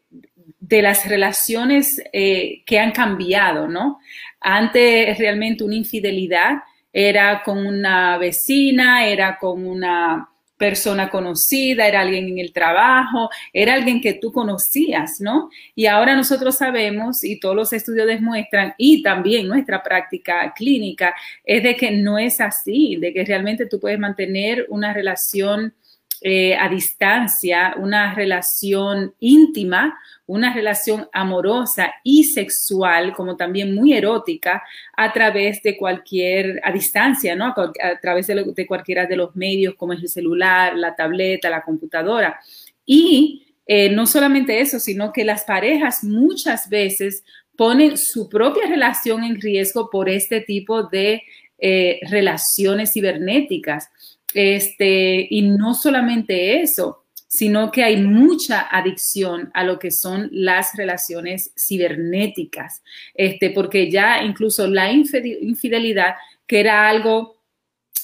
de las relaciones eh, que han cambiado, ¿no? Antes realmente una infidelidad era con una vecina, era con una persona conocida, era alguien en el trabajo, era alguien que tú conocías, ¿no? Y ahora nosotros sabemos, y todos los estudios demuestran, y también nuestra práctica clínica, es de que no es así, de que realmente tú puedes mantener una relación eh, a distancia, una relación íntima, una relación amorosa y sexual, como también muy erótica, a través de cualquier, a distancia, ¿no? A, través de, cualquiera de los medios, como es el celular, la tableta, la computadora. Y eh, no solamente eso, sino que las parejas muchas veces ponen su propia relación en riesgo por este tipo de eh, relaciones cibernéticas. Este, y no solamente eso, sino que hay mucha adicción a lo que son las relaciones cibernéticas, este, porque ya incluso la infidelidad, que era algo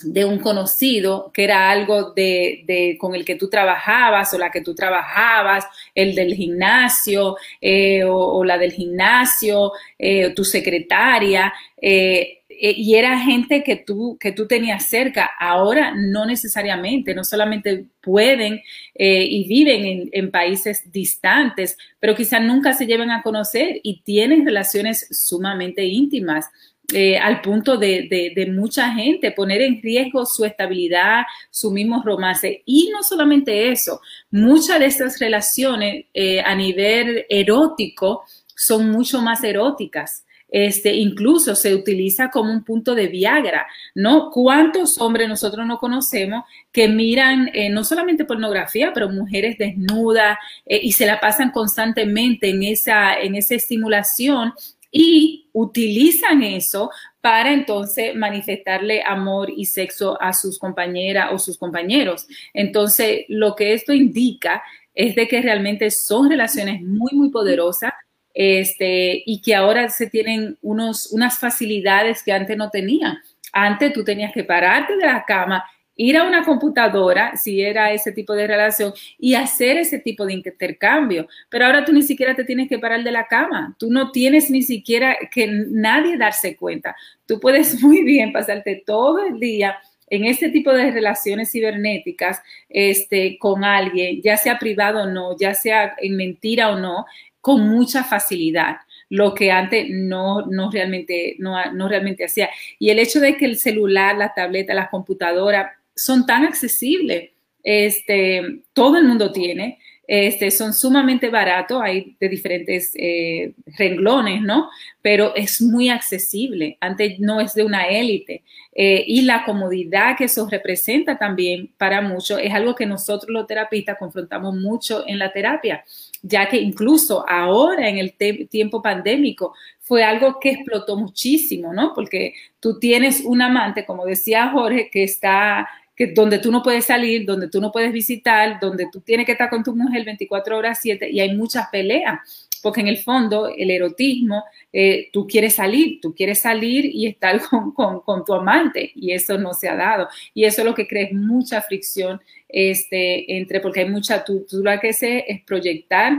de un conocido, que era algo de, con el que tú trabajabas o la que tú trabajabas, el del gimnasio eh, o, la del gimnasio, eh, tu secretaria, eh, y era gente que tú, que tú tenías cerca. Ahora no necesariamente, no solamente pueden eh, y viven en, países distantes, pero quizás nunca se lleven a conocer y tienen relaciones sumamente íntimas. Eh, al punto de, de, mucha gente, poner en riesgo su estabilidad, su mismo romance. Y no solamente eso, muchas de estas relaciones a nivel erótico son mucho más eróticas. Este, incluso se utiliza como un punto de Viagra, ¿no? ¿Cuántos hombres nosotros no conocemos que miran eh, no solamente pornografía, pero mujeres desnudas eh, y se la pasan constantemente en esa, en esa estimulación y utilizan eso para entonces manifestarle amor y sexo a sus compañeras o sus compañeros. Entonces, lo que esto indica es de que realmente son relaciones muy, muy poderosas este, y que ahora se tienen unos, unas facilidades que antes no tenían. Antes tú tenías que pararte de la cama, ir a una computadora, si era ese tipo de relación, y hacer ese tipo de intercambio. Pero ahora tú ni siquiera te tienes que parar de la cama. Tú no tienes ni siquiera que nadie darse cuenta. Tú puedes muy bien pasarte todo el día en este tipo de relaciones cibernéticas este, con alguien, ya sea privado o no, ya sea en mentira o no, con mucha facilidad lo que antes no, no, realmente, no, no realmente hacía. Y el hecho de que el celular, la tableta, la computadora son tan accesibles, este, todo el mundo tiene, este, son sumamente baratos, hay de diferentes eh, renglones, ¿no? Pero es muy accesible, antes no es de una élite. Eh, y la comodidad que eso representa también para muchos es algo que nosotros los terapistas confrontamos mucho en la terapia, ya que incluso ahora en el tiempo pandémico fue algo que explotó muchísimo, ¿no? Porque tú tienes un amante, como decía Jorge, que está que donde tú no puedes salir, donde tú no puedes visitar, donde tú tienes que estar con tu mujer 24 horas 7 y hay muchas peleas, porque en el fondo el erotismo, eh, tú quieres salir, tú quieres salir y estar con, tu amante y eso no se ha dado. Y eso es lo que crea mucha fricción este, entre, porque hay mucha, tú, lo que sé es proyectar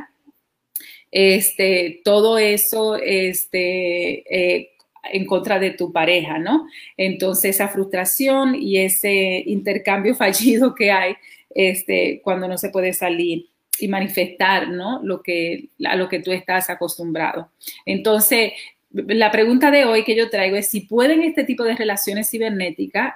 este, todo eso este, eh, en contra de tu pareja, ¿no? Entonces esa frustración y ese intercambio fallido que hay cuando no se puede salir y manifestar, a lo que tú estás acostumbrado. Entonces, la pregunta de hoy que yo traigo es si pueden este tipo de relaciones cibernéticas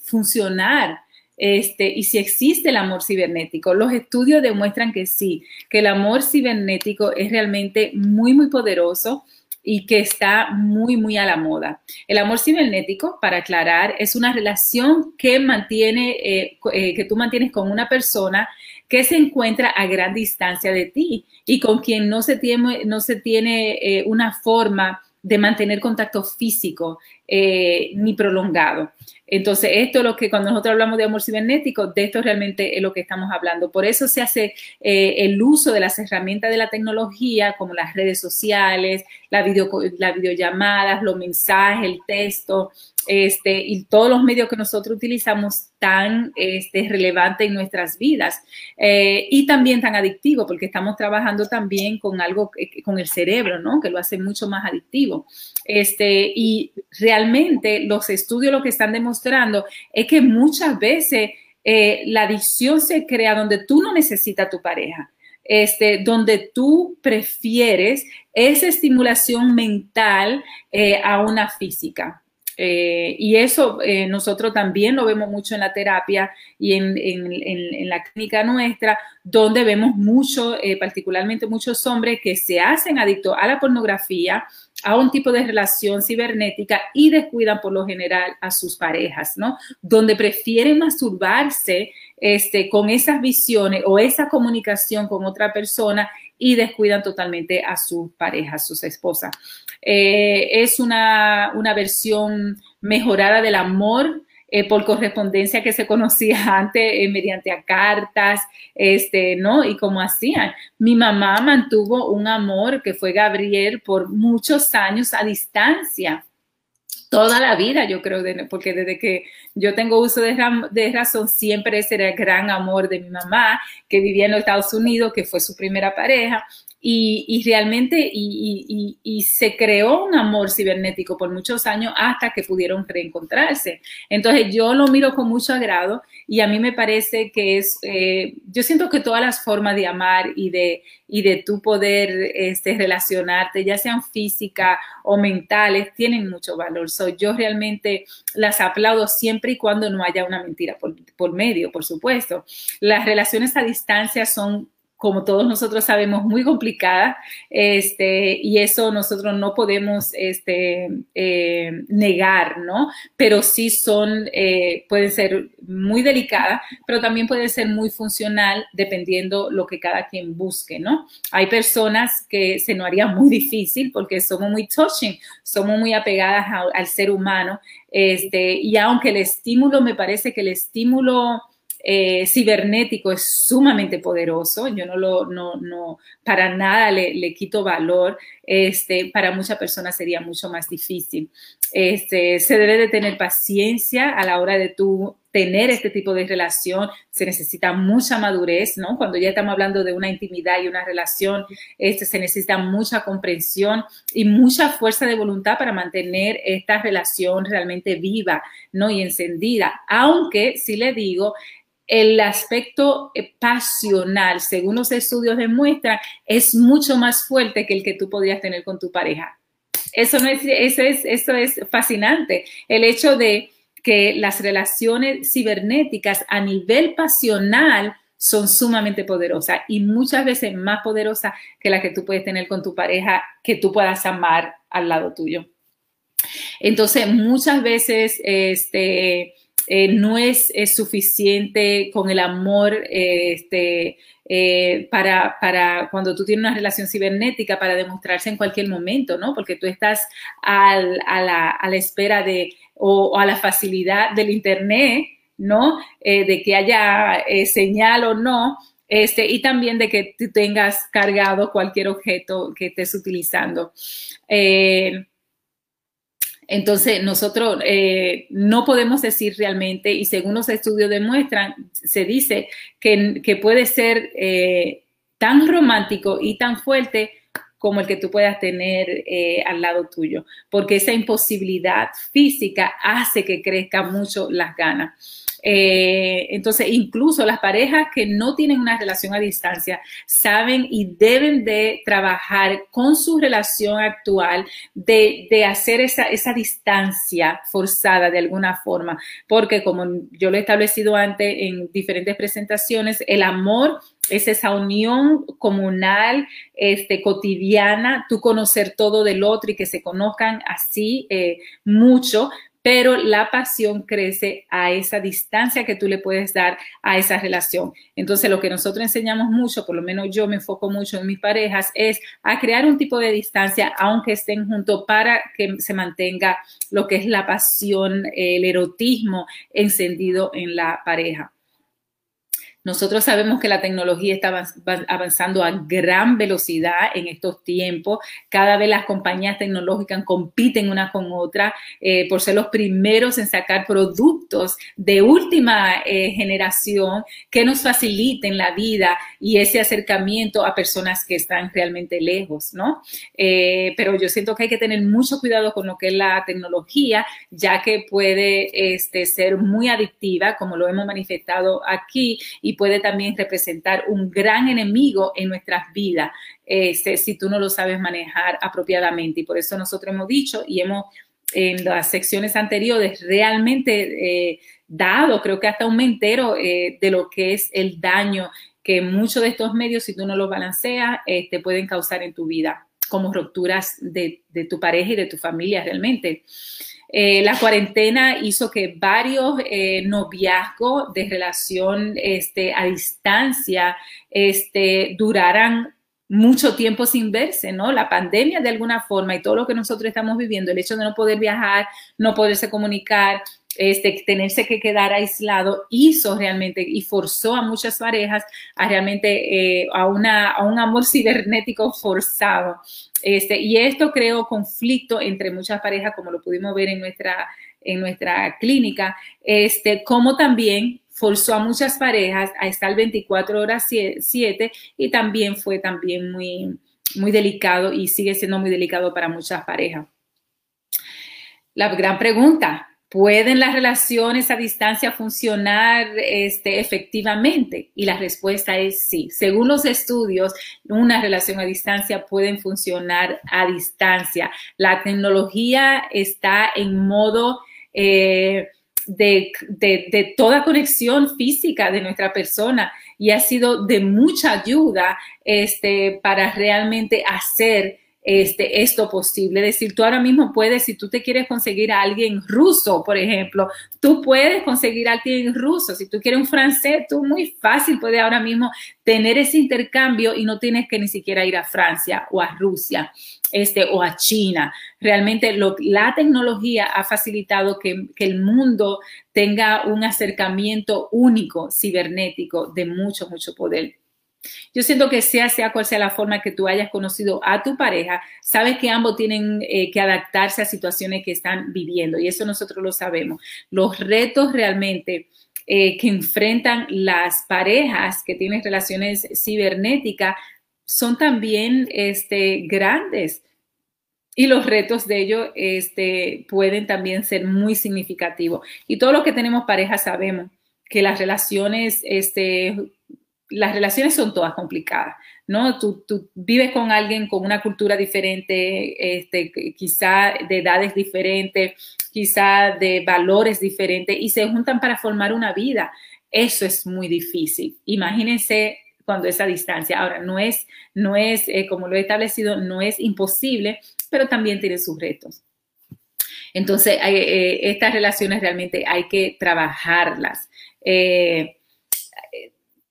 funcionar este, y si existe el amor cibernético. Los estudios demuestran que sí, que el amor cibernético es realmente muy, muy poderoso y que está muy, muy a la moda. El amor cibernético, para aclarar, es una relación que mantiene, eh, eh, que tú mantienes con una persona que se encuentra a gran distancia de ti y con quien no se tiene, no se tiene eh, una forma de mantener contacto físico ni prolongado. Entonces, esto es lo que cuando nosotros hablamos de amor cibernético, de esto realmente es lo que estamos hablando. Por eso se hace eh, el uso de las herramientas de la tecnología, como las redes sociales, la, video, la videollamadas, los mensajes, el texto, este, y todos los medios que nosotros utilizamos tan este, relevantes en nuestras vidas eh, y también tan adictivo, porque estamos trabajando también con algo, con el cerebro, ¿no? Que lo hace mucho más adictivo. Este, y realmente los estudios lo que están demostrando es que muchas veces eh, la adicción se crea donde tú no necesitas a tu pareja. Este, donde tú prefieres esa estimulación mental eh, a una física. Eh, y eso nosotros también lo vemos mucho en la terapia y en, en, la clínica nuestra, donde vemos mucho, particularmente muchos hombres que se hacen adictos a la pornografía, a un tipo de relación cibernética y descuidan por lo general a sus parejas, ¿no? Donde prefieren masturbarse este, con esas visiones o esa comunicación con otra persona y descuidan totalmente a sus parejas, sus esposas. Eh, es una, versión mejorada del amor eh, por correspondencia que se conocía antes eh, mediante cartas, este, ¿no? Y como hacían. Mi mamá mantuvo un amor que fue Gabriel por muchos años a distancia toda la vida, yo creo, porque desde que yo tengo uso de, de, razón, siempre ese era el gran amor de mi mamá, que vivía en los Estados Unidos, que fue su primera pareja, y, realmente y, se creó un amor cibernético por muchos años hasta que pudieron reencontrarse. Entonces yo lo miro con mucho agrado y a mí me parece que es, eh, yo siento que todas las formas de amar y de, y de tu poder este, relacionarte, ya sean físicas o mentales, tienen mucho valor. So, yo realmente las aplaudo siempre y cuando no haya una mentira por, por medio, por supuesto. Las relaciones a distancia son como todos nosotros sabemos, muy complicada, este, y eso nosotros no podemos este, eh, negar, ¿no? Pero sí son, eh, pueden ser muy delicadas, pero también puede ser muy funcional dependiendo lo que cada quien busque, ¿no? Hay personas que se nos haría muy difícil porque somos muy touching, somos muy apegadas al ser humano, este, y aunque el estímulo, me parece que el estímulo eh, cibernético es sumamente poderoso. Yo no lo, no, no, para nada le, le, quito valor. Este, para muchas personas sería mucho más difícil. Este, se debe de tener paciencia a la hora de tú tener este tipo de relación. Se necesita mucha madurez, ¿no? Cuando ya estamos hablando de una intimidad y una relación, este, se necesita mucha comprensión y mucha fuerza de voluntad para mantener esta relación realmente viva, ¿no? Y encendida. Aunque, si le digo, el aspecto pasional, según los estudios demuestran, es mucho más fuerte que el que tú podrías tener con tu pareja. Eso, no es, eso, es, eso es fascinante. El hecho de que las relaciones cibernéticas a nivel pasional son sumamente poderosas y muchas veces más poderosas que las que tú puedes tener con tu pareja que tú puedas amar al lado tuyo. Entonces, muchas veces este, eh, no es, suficiente con el amor este, eh, para, para, cuando tú tienes una relación cibernética para demostrarse en cualquier momento, ¿no? Porque tú estás a, la, a, la, espera de o, a la facilidad del Internet, ¿no? Eh, de que haya señal o no. Este, y también de que tú tengas cargado cualquier objeto que estés utilizando. Entonces, nosotros eh, no podemos decir realmente, y según los estudios demuestran, se dice que, puede ser eh, tan romántico y tan fuerte como el que tú puedas tener eh, al lado tuyo, porque esa imposibilidad física hace que crezcan mucho las ganas. Eh, entonces, incluso las parejas que no tienen una relación a distancia saben y deben de trabajar con su relación actual de, hacer esa, esa distancia forzada de alguna forma, porque como yo lo he establecido antes en diferentes presentaciones, el amor es esa unión comunal, este, cotidiana, tú conocer todo del otro y que se conozcan así eh, mucho, pero la pasión crece a esa distancia que tú le puedes dar a esa relación. Entonces, lo que nosotros enseñamos mucho, por lo menos yo me enfoco mucho en mis parejas, es a crear un tipo de distancia, aunque estén juntos, para que se mantenga lo que es la pasión, el erotismo encendido en la pareja. Nosotros sabemos que la tecnología está avanzando a gran velocidad en estos tiempos. Cada vez las compañías tecnológicas compiten una con otra eh, por ser los primeros en sacar productos de última eh, generación que nos faciliten la vida y ese acercamiento a personas que están realmente lejos, ¿no? Eh, pero yo siento que hay que tener mucho cuidado con lo que es la tecnología, ya que puede este, ser muy adictiva, como lo hemos manifestado aquí, y puede también representar un gran enemigo en nuestras vidas este, si tú no lo sabes manejar apropiadamente. Y por eso nosotros hemos dicho y hemos en las secciones anteriores realmente eh, dado, creo que hasta un mentero eh, de lo que es el daño que muchos de estos medios, si tú no los balanceas, te este, pueden causar en tu vida, como rupturas de, de tu pareja y de tu familia realmente. Eh, la cuarentena hizo que varios eh, noviazgos de relación este, a distancia este, duraran mucho tiempo sin verse, ¿no? La pandemia de alguna forma y todo lo que nosotros estamos viviendo, el hecho de no poder viajar, no poderse comunicar, este, tenerse que quedar aislado, hizo realmente y forzó a muchas parejas a realmente eh, a, una, a un amor cibernético forzado. Este, y esto creó conflicto entre muchas parejas, como lo pudimos ver en nuestra, en nuestra clínica, este, como también forzó a muchas parejas a estar 24 horas 7 y también fue también muy, muy delicado y sigue siendo muy delicado para muchas parejas. La gran pregunta, ¿Pueden las relaciones a distancia funcionar este, efectivamente? Y la respuesta es sí. Según los estudios, una relación a distancia puede funcionar a distancia. La tecnología está en modo eh, de, de, toda conexión física de nuestra persona y ha sido de mucha ayuda este, para realmente hacer este, esto posible. Es decir, tú ahora mismo puedes, si tú te quieres conseguir a alguien ruso, por ejemplo, tú puedes conseguir a alguien ruso. Si tú quieres un francés, tú muy fácil puedes ahora mismo tener ese intercambio y no tienes que ni siquiera ir a Francia o a Rusia este, o a China. Realmente lo, la tecnología ha facilitado que, que el mundo tenga un acercamiento único cibernético de mucho, mucho poder. Yo siento que sea, sea cual sea la forma que tú hayas conocido a tu pareja, sabes que ambos tienen eh, que adaptarse a situaciones que están viviendo y eso nosotros lo sabemos. Los retos realmente eh, que enfrentan las parejas que tienen relaciones cibernéticas son también este, grandes. Y los retos de ellos este, pueden también ser muy significativos. Y todos los que tenemos pareja sabemos que las relaciones este, las relaciones son todas complicadas, ¿no? Tú, vives con alguien con una cultura diferente, este, quizá de edades diferentes, quizá de valores diferentes y se juntan para formar una vida. eso es muy difícil. Imagínense cuando esa distancia. Ahora, no es, no es eh, como lo he establecido, no es imposible, pero también tiene sus retos. Entonces, eh, estas relaciones realmente hay que trabajarlas. Eh,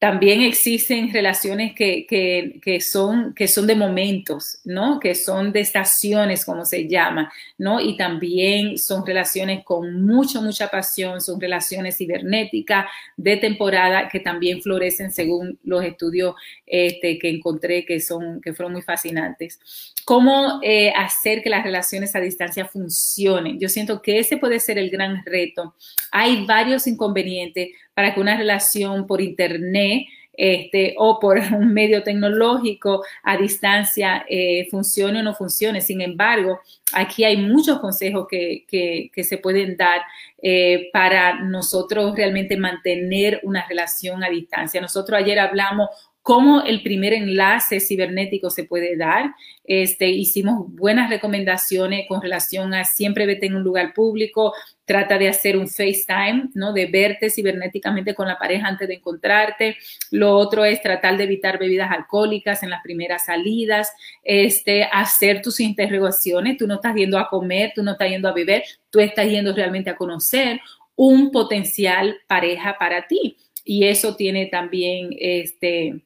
también existen relaciones que, que, son, que son de momentos, ¿no? Que son de estaciones, como se llama, ¿no? Y también son relaciones con mucha, mucha pasión, son relaciones cibernéticas de temporada que también florecen según los estudios este, que encontré que, son, que fueron muy fascinantes. ¿Cómo eh, hacer que las relaciones a distancia funcionen? Yo siento que ese puede ser el gran reto. Hay varios inconvenientes para que una relación por internet este, o por un medio tecnológico a distancia eh, funcione o no funcione. Sin embargo, aquí hay muchos consejos que, se pueden dar eh, para nosotros realmente mantener una relación a distancia. Nosotros ayer hablamos cómo el primer enlace cibernético se puede dar. Este, hicimos buenas recomendaciones con relación a siempre vete en un lugar público, trata de hacer un FaceTime, ¿no? De verte cibernéticamente con la pareja antes de encontrarte. Lo otro es tratar de evitar bebidas alcohólicas en las primeras salidas, este, hacer tus interrogaciones. Tú no estás yendo a comer, tú no estás yendo a beber, tú estás yendo realmente a conocer un potencial pareja para ti. Y eso tiene también, este,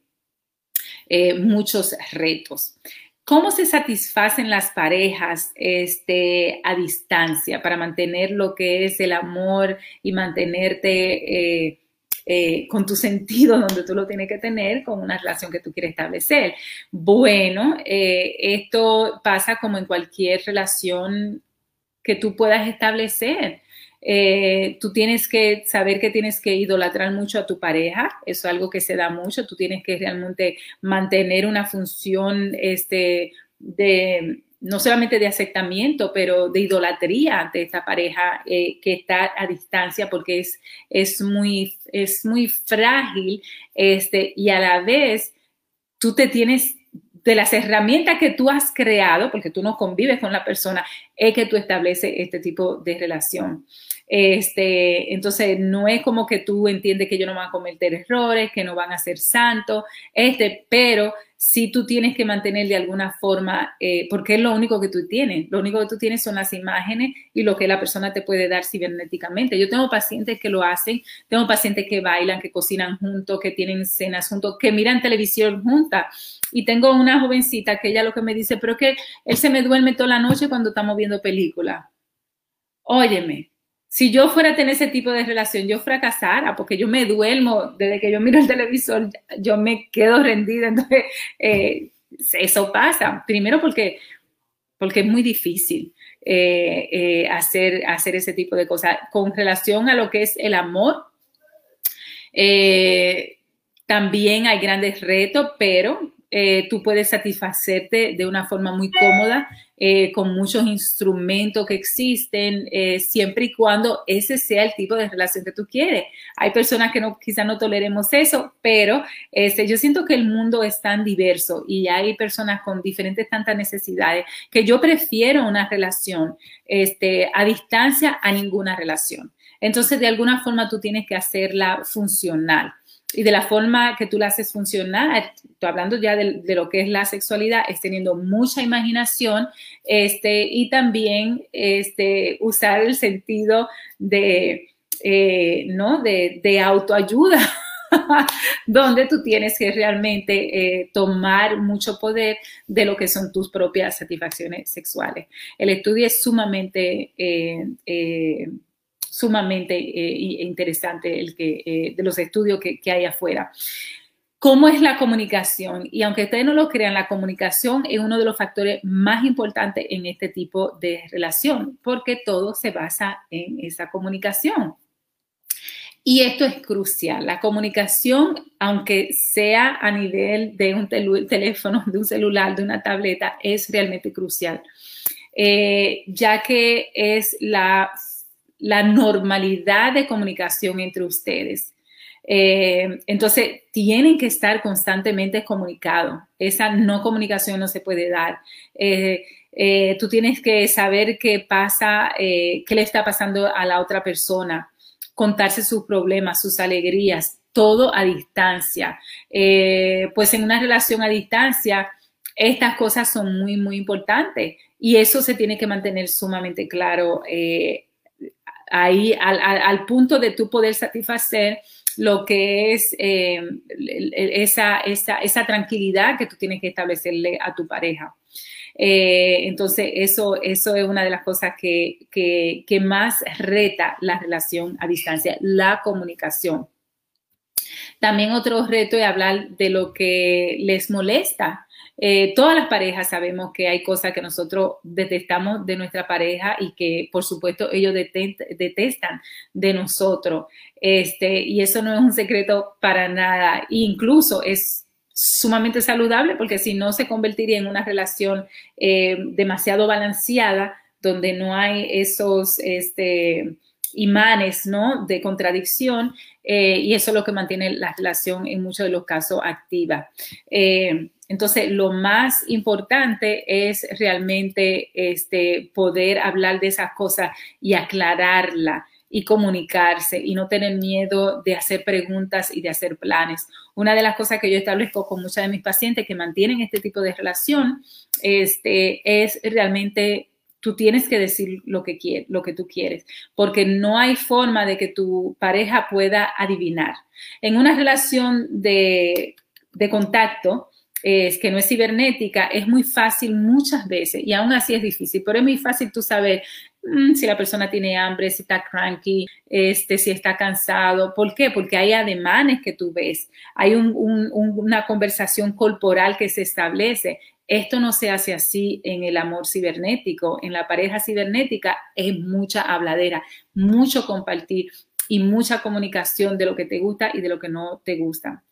eh, muchos retos. ¿Cómo se satisfacen las parejas este, a distancia para mantener lo que es el amor y mantenerte eh, eh, con tu sentido donde tú lo tienes que tener con una relación que tú quieres establecer? Bueno, esto pasa como en cualquier relación que tú puedas establecer. Eh, tú tienes que saber que tienes que idolatrar mucho a tu pareja, eso es algo que se da mucho, tú tienes que realmente mantener una función este, de, no solamente de aceptamiento, pero de idolatría ante esta pareja eh, que está a distancia porque es, es, muy, es muy frágil este, y a la vez tú te tienes de las herramientas que tú has creado, porque tú no convives con la persona, es que tú estableces este tipo de relación. Este, entonces, no es como que tú entiendes que ellos no van a cometer errores, que no van a ser santos, este, pero si tú tienes que mantener de alguna forma, eh, porque es lo único que tú tienes, lo único que tú tienes son las imágenes y lo que la persona te puede dar cibernéticamente. Yo tengo pacientes que lo hacen, tengo pacientes que bailan, que cocinan juntos, que tienen cenas juntos, que miran televisión juntas. Y tengo una jovencita que ella lo que me dice, pero es que él se me duerme toda la noche cuando estamos viendo películas. Óyeme, si yo fuera a tener ese tipo de relación, yo fracasara, porque yo me duermo desde que yo miro el televisor, yo me quedo rendida. Entonces, eh, eso pasa. Primero porque, porque es muy difícil eh, eh, hacer, hacer ese tipo de cosas. Con relación a lo que es el amor, también hay grandes retos, pero eh, tú puedes satisfacerte de una forma muy cómoda eh, con muchos instrumentos que existen, eh, siempre y cuando ese sea el tipo de relación que tú quieres. Hay personas que no, quizás no toleremos eso, pero este, yo siento que el mundo es tan diverso y hay personas con diferentes tantas necesidades que yo prefiero una relación este, a distancia a ninguna relación. Entonces, de alguna forma tú tienes que hacerla funcional y de la forma que tú la haces funcionar, hablando ya de, lo que es la sexualidad, es teniendo mucha imaginación este, y también este, usar el sentido de, eh, ¿no? de, autoayuda. donde tú tienes que realmente eh, tomar mucho poder de lo que son tus propias satisfacciones sexuales. El estudio es sumamente eh, sumamente eh, interesante el que, eh, de los estudios que, hay afuera. ¿Cómo es la comunicación? Y aunque ustedes no lo crean, la comunicación es uno de los factores más importantes en este tipo de relación, porque todo se basa en esa comunicación. Y esto es crucial. La comunicación, aunque sea a nivel de un teléfono, de un celular, de una tableta, es realmente crucial, eh, ya que es la la normalidad de comunicación entre ustedes. Eh, entonces, tienen que estar constantemente comunicados. Esa no comunicación no se puede dar. Eh, eh, tú tienes que saber qué pasa, qué le está pasando a la otra persona. contarse sus problemas, sus alegrías, todo a distancia. Pues en una relación a distancia, estas cosas son muy, muy importantes y eso se tiene que mantener sumamente claro ahí al, punto de tú poder satisfacer lo que es eh, esa, esa, tranquilidad que tú tienes que establecerle a tu pareja. Eh, entonces, eso, eso es una de las cosas que, que más reta la relación a distancia, la comunicación. También otro reto es hablar de lo que les molesta eh, todas las parejas sabemos que hay cosas que nosotros detestamos de nuestra pareja y que, por supuesto, ellos detestan de nosotros. Este, y eso no es un secreto para nada. Incluso es sumamente saludable porque si no se convertiría en una relación eh, demasiado balanceada donde no hay esos este, imanes ¿no? de contradicción eh, y eso es lo que mantiene la relación en muchos de los casos activa. Entonces, lo más importante es realmente este, poder hablar de esas cosas y aclararla y comunicarse y no tener miedo de hacer preguntas y de hacer planes. Una de las cosas que yo establezco con muchos de mis pacientes que mantienen este tipo de relación este, es realmente tú tienes que decir lo que, lo que tú quieres, porque no hay forma de que tu pareja pueda adivinar. En una relación de contacto, es, que no es cibernética, es muy fácil muchas veces, y aún así es difícil, pero es muy fácil tú saber mm, si la persona tiene hambre, si está cranky, este, si está cansado. ¿Por qué? Porque hay ademanes que tú ves, hay una conversación corporal que se establece. Esto no se hace así en el amor cibernético, en la pareja cibernética es mucha habladera, mucho compartir y mucha comunicación de lo que te gusta y de lo que no te gusta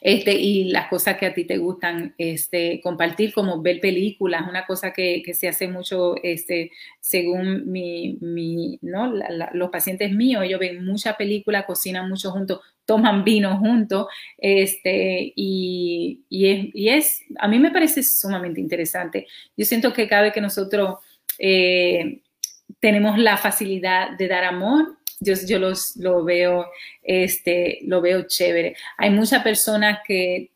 este, y las cosas que a ti te gustan este, compartir, como ver películas, una cosa que, que se hace mucho este, según mi, mi ¿no? los pacientes míos, ellos ven mucha película, cocinan mucho juntos, toman vino juntos, este, y, y, es, y, es, a mí me parece sumamente interesante. Yo siento que cada vez que nosotros eh, tenemos la facilidad de dar amor, yo, yo los, lo, veo, este, lo veo chévere. Hay muchas personas que,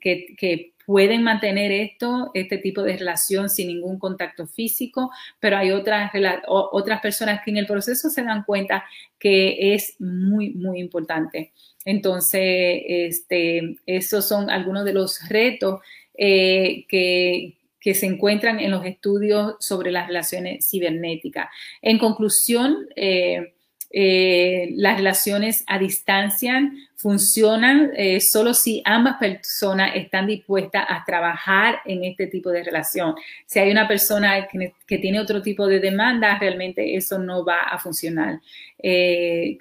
que, pueden mantener esto, este tipo de relación sin ningún contacto físico, pero hay otras, otras personas que en el proceso se dan cuenta que es muy, muy importante. Entonces, este, esos son algunos de los retos eh, que, que se encuentran en los estudios sobre las relaciones cibernéticas. En conclusión, eh, eh, las relaciones a distancia funcionan eh, solo si ambas personas están dispuestas a trabajar en este tipo de relación. Si hay una persona que, tiene otro tipo de demanda, realmente eso no va a funcionar. Eh,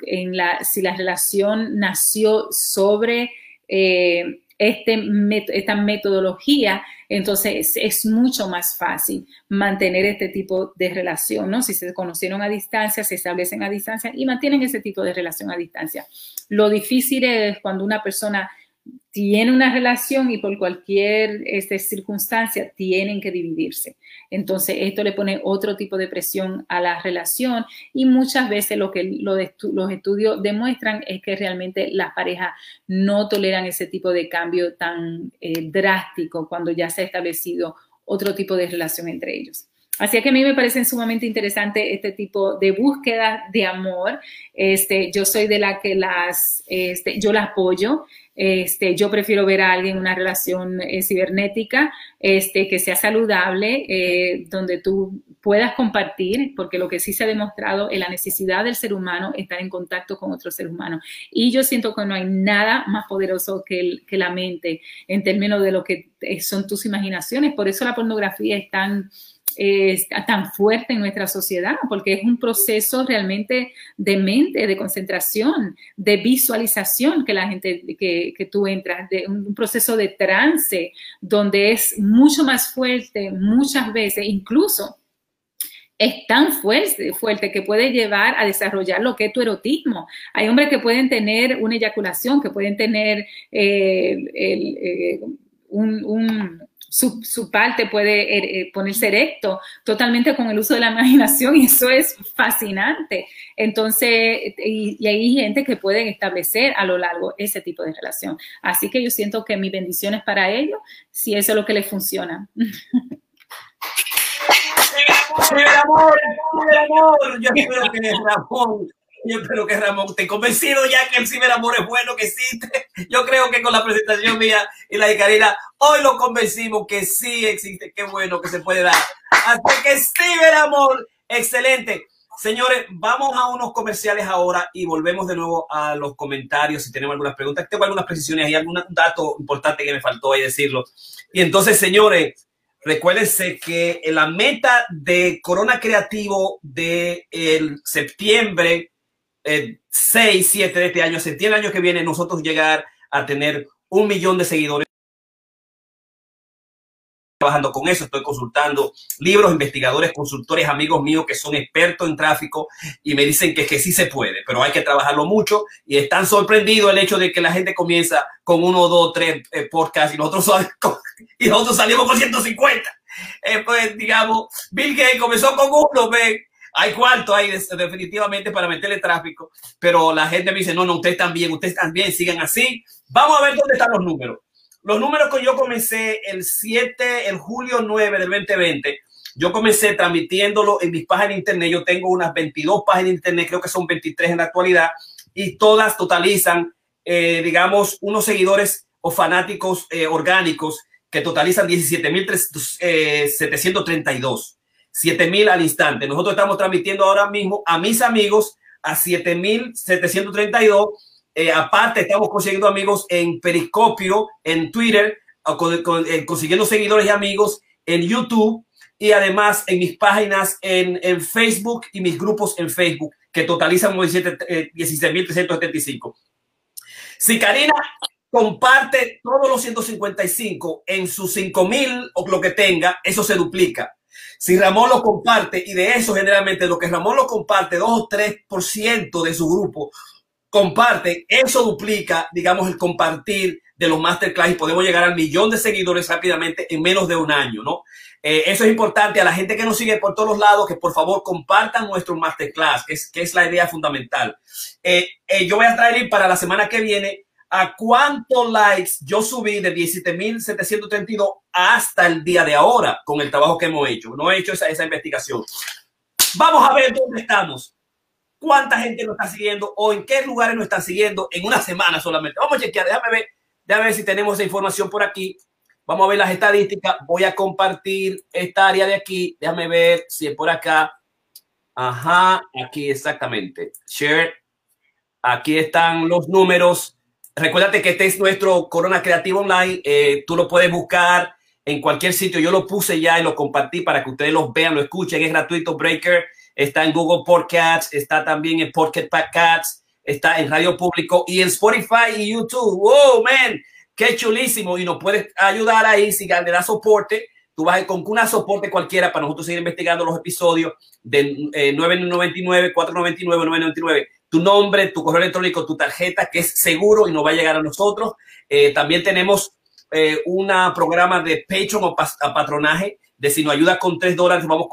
si la relación nació sobre este, esta metodología, entonces es, mucho más fácil mantener este tipo de relación, ¿no? Si se conocieron a distancia, se establecen a distancia y mantienen ese tipo de relación a distancia. Lo difícil es cuando una persona tiene una relación y por cualquier este, circunstancia tienen que dividirse. Entonces, esto le pone otro tipo de presión a la relación y muchas veces lo que los estudios demuestran es que realmente las parejas no toleran ese tipo de cambio tan eh, drástico cuando ya se ha establecido otro tipo de relación entre ellos. Así que a mí me parecen sumamente interesante este tipo de búsqueda de amor. Este, yo soy de la que las, este, yo la apoyo. Este, yo prefiero ver a alguien en una relación eh, cibernética este, que sea saludable, eh, donde tú puedas compartir, porque lo que sí se ha demostrado es la necesidad del ser humano estar en contacto con otro ser humano. Y yo siento que no hay nada más poderoso que, que la mente en términos de lo que son tus imaginaciones. Por eso la pornografía es tan es tan fuerte en nuestra sociedad, porque es un proceso realmente de mente, de concentración, de visualización que la gente, que, que tú entras, de un proceso de trance, donde es mucho más fuerte muchas veces, incluso es tan fuerte, fuerte que puede llevar a desarrollar lo que es tu erotismo. Hay hombres que pueden tener una eyaculación, que pueden tener eh, eh, un su, su parte puede eh, eh, ponerse erecto totalmente con el uso de la imaginación y eso es fascinante. Entonces, y, hay gente que pueden establecer a lo largo ese tipo de relación. Así que yo siento que mi bendición es para ellos, si eso es lo que les funciona. amor, amor. Yo espero que yo espero que Ramón te convencido ya que el ciberamor es bueno, que existe. Yo creo que con la presentación mía y la de Karina, hoy lo convencimos que sí existe, qué bueno que se puede dar. Así que ciberamor, excelente. Señores, vamos a unos comerciales ahora y volvemos de nuevo a los comentarios si tenemos algunas preguntas. Tengo algunas precisiones y algún dato importante que me faltó ahí decirlo. Y entonces, señores, Recuérdense que la meta de Corona Creativo de el septiembre 6, 7 de este año, septiembre del año que viene, nosotros llegar a tener un millón de seguidores trabajando con eso, estoy consultando libros, investigadores, consultores, amigos míos que son expertos en tráfico y me dicen que, que sí se puede, pero hay que trabajarlo mucho y están sorprendidos el hecho de que la gente comienza con uno, dos, tres eh, podcasts y nosotros, y nosotros salimos con 150. Eh, pues digamos, Bill Gates comenzó con uno, ven, hay cuarto ahí definitivamente para meterle tráfico, pero la gente me dice, no, no, ustedes también, ustedes también, sigan así. Vamos a ver dónde están los números. Los números que yo comencé el 7, el julio 9 del 2020, yo comencé transmitiéndolo en mis páginas de internet. Yo tengo unas 22 páginas de internet, creo que son 23 en la actualidad, y todas totalizan, eh, digamos, unos seguidores o fanáticos eh, orgánicos que totalizan 17.732. 7.000 eh, al instante. Nosotros estamos transmitiendo ahora mismo a mis amigos a 7.732 eh, aparte, estamos consiguiendo amigos en Periscopio, en Twitter, eh, consiguiendo seguidores y amigos en YouTube y además en mis páginas en, en Facebook y mis grupos en Facebook, que totalizan 16.375. Eh, si Karina comparte todos los 155 en sus 5.000 o lo que tenga, eso se duplica. Si Ramón lo comparte, y de eso generalmente lo que Ramón lo comparte, 2 o 3% de su grupo, comparte, eso duplica, digamos, el compartir de los masterclass y podemos llegar al millón de seguidores rápidamente en menos de un año, ¿no? Eh, eso es importante a la gente que nos sigue por todos lados, que por favor compartan nuestro masterclass, que es, que es la idea fundamental. Eh, eh, yo voy a traer para la semana que viene a cuántos likes yo subí de 17.732 hasta el día de ahora con el trabajo que hemos hecho. No he hecho esa, esa investigación. Vamos a ver dónde estamos cuánta gente nos está siguiendo o en qué lugares nos están siguiendo en una semana solamente. Vamos a chequear, déjame ver, déjame ver si tenemos esa información por aquí. Vamos a ver las estadísticas. Voy a compartir esta área de aquí. Déjame ver si es por acá. Ajá, aquí exactamente. Share. Aquí están los números. Recuérdate que este es nuestro Corona Creativo Online. Eh, tú lo puedes buscar en cualquier sitio. Yo lo puse ya y lo compartí para que ustedes lo vean, lo escuchen. Es gratuito, Breaker está en Google Podcasts, está también en Pocket Podcasts, está en Radio Público y en Spotify y YouTube. ¡Wow, man! ¡Qué chulísimo! Y nos puedes ayudar ahí si le das soporte. Tú vas con una soporte cualquiera para nosotros seguir investigando los episodios de 999, 499, 999. Tu nombre, tu correo electrónico, tu tarjeta, que es seguro y nos va a llegar a nosotros. Eh, también tenemos eh, un programa de Patreon o patronaje de si nos ayuda con tres dólares, vamos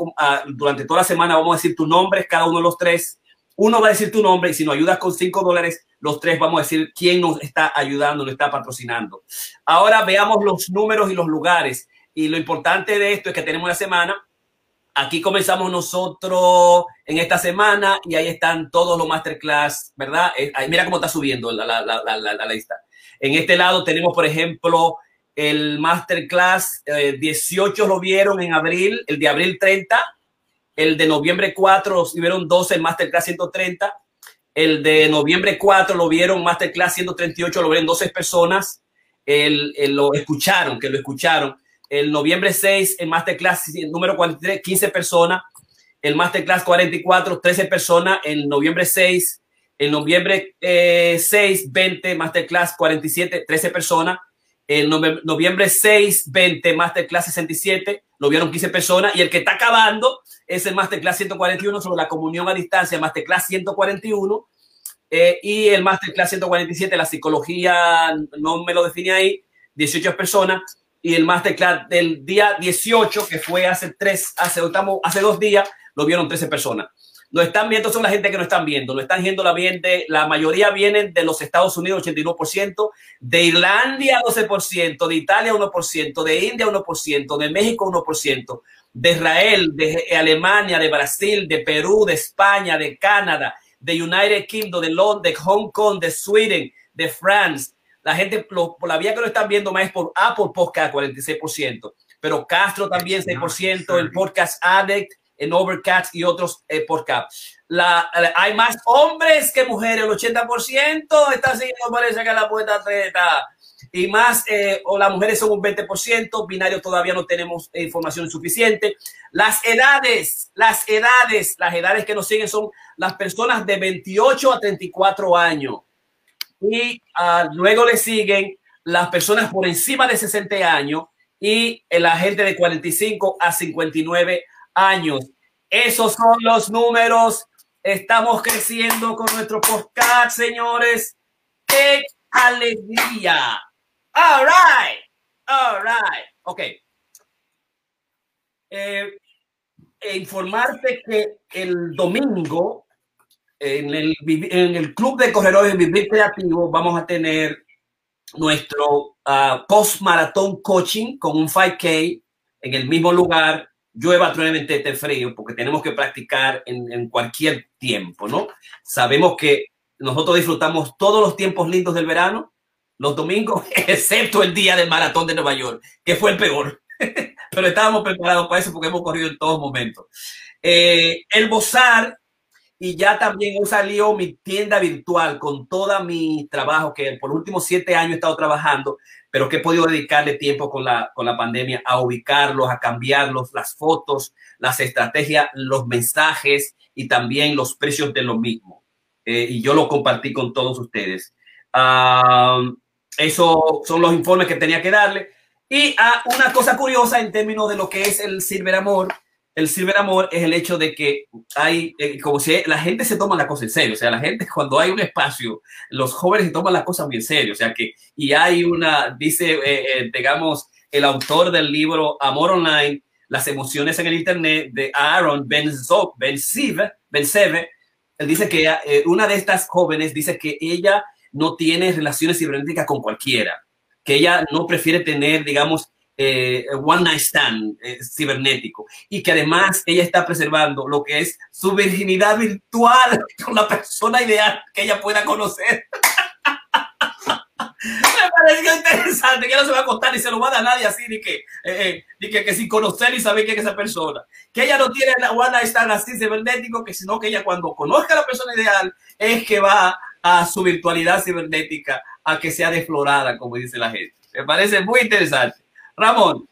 durante toda la semana vamos a decir tu nombre, cada uno de los tres. Uno va a decir tu nombre y si nos ayudas con cinco dólares, los tres vamos a decir quién nos está ayudando, nos está patrocinando. Ahora veamos los números y los lugares. Y lo importante de esto es que tenemos la semana. Aquí comenzamos nosotros en esta semana y ahí están todos los masterclass, ¿verdad? Eh, mira cómo está subiendo la, lista. En este lado tenemos, por ejemplo, el masterclass 18 eh, lo vieron en abril, el de abril 30, el de noviembre 4 los vieron 12, el masterclass 130, el de noviembre 4 lo vieron masterclass 138, lo vieron 12 personas, el, lo escucharon, que lo escucharon. El noviembre 6, el masterclass número 43, 15 personas. El masterclass 44, 13 personas. El noviembre 6, el noviembre 6, 20, masterclass 47, 13 personas el noviembre 6, 20, Masterclass 67, lo vieron 15 personas, y el que está acabando es el Masterclass 141 sobre la comunión a distancia, Masterclass 141, eh, y el Masterclass 147, la psicología, no me lo define ahí, 18 personas, y el masterclass del día 18, que fue hace tres, hace, hace dos días, lo vieron 13 personas. Lo están viendo, son la gente que no están viendo, lo están viendo la, de, la mayoría vienen de los Estados Unidos, 89%, de Irlanda 12%, de Italia 1%, de India 1%, de México 1%, de Israel, de Alemania, de Brasil, de Perú, de España, de Canadá, de United Kingdom, de Londres, de Hong Kong, de Sweden, de France. La gente, por la vía que lo están viendo más es por Apple Podcast, 46%, pero Castro también 6%, el Podcast Addict, en Overcast y otros eh, podcasts. La, hay más hombres que mujeres, el 80% está siguiendo, parece que la puerta treta. Y más, eh, o las mujeres son un 20%, binarios todavía no tenemos información suficiente. Las edades, las edades, las edades que nos siguen son las personas de 28 a 34 años. Y uh, luego le siguen las personas por encima de 60 años y la gente de 45 a 59 años. Esos son los números. Estamos creciendo con nuestro podcast, señores. ¡Qué alegría! All right. All right. Ok. Eh, informarte que el domingo en el, en el Club de Corredores Vivir Creativo vamos a tener nuestro uh, post-maratón coaching con un 5K en el mismo lugar llueva, truenemente esté frío, porque tenemos que practicar en, en, cualquier tiempo, ¿no? Sabemos que nosotros disfrutamos todos los tiempos lindos del verano, los domingos, excepto el día del maratón de Nueva York, que fue el peor. Pero estábamos preparados para eso porque hemos corrido en todos momentos. Eh, el Bozar, y ya también he salido mi tienda virtual con todo mi trabajo que por los últimos siete años he estado trabajando pero que he podido dedicarle tiempo con la, con la pandemia a ubicarlos, a cambiarlos, las fotos, las estrategias, los mensajes y también los precios de lo mismo. Eh, y yo lo compartí con todos ustedes. Uh, eso son los informes que tenía que darle. Y uh, una cosa curiosa en términos de lo que es el Silver Amor, el silver amor es el hecho de que hay, eh, como si la gente se toma la cosa en serio, o sea, la gente cuando hay un espacio, los jóvenes se toman la cosa bien serio, o sea que, y hay una, dice, eh, eh, digamos, el autor del libro Amor Online, las emociones en el Internet, de Aaron Benceve, él dice que una de estas jóvenes dice que ella no tiene relaciones cibernéticas con cualquiera, que ella no prefiere tener, digamos, eh, one night stand eh, cibernético y que además ella está preservando lo que es su virginidad virtual con la persona ideal que ella pueda conocer. Me pareció interesante que no se va a acostar ni se lo va a dar a nadie así, ni que, eh, ni que, que, sin conocer y saber quién es esa persona. Que ella no tiene la one night stand así cibernético, que sino que ella cuando conozca a la persona ideal es que va a su virtualidad cibernética a que sea deflorada, como dice la gente. Me parece muy interesante. Ramón.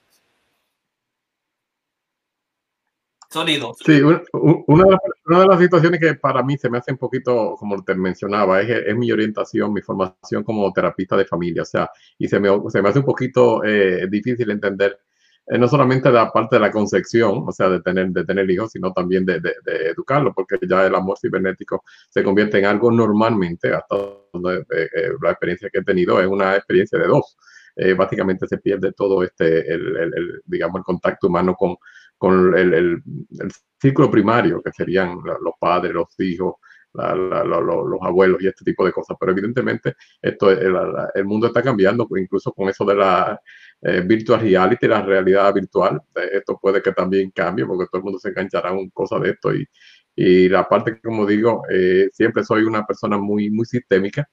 Sonido. Sí, una de, las, situaciones que para mí se me hace un poquito, como te mencionaba, es, mi orientación, mi formación como terapista de familia. O sea, y se me, hace un poquito eh, difícil entender eh, no solamente la parte de la concepción, o sea, de tener, de tener hijos, sino también de, de, educarlo, porque ya el amor cibernético se convierte en algo normalmente, hasta donde, eh, la experiencia que he tenido es una experiencia de dos. Eh, básicamente se pierde todo este, el, digamos, el contacto humano con, con el, ciclo primario, que serían los padres, los hijos, los abuelos y este tipo de cosas. Pero evidentemente esto, el, mundo está cambiando, pues, incluso con eso de la eh, virtual reality, la realidad virtual. Eh, esto puede que también cambie porque todo el mundo se enganchará con cosas de esto. Y, y la parte como digo, siempre soy una persona muy, muy sistémica.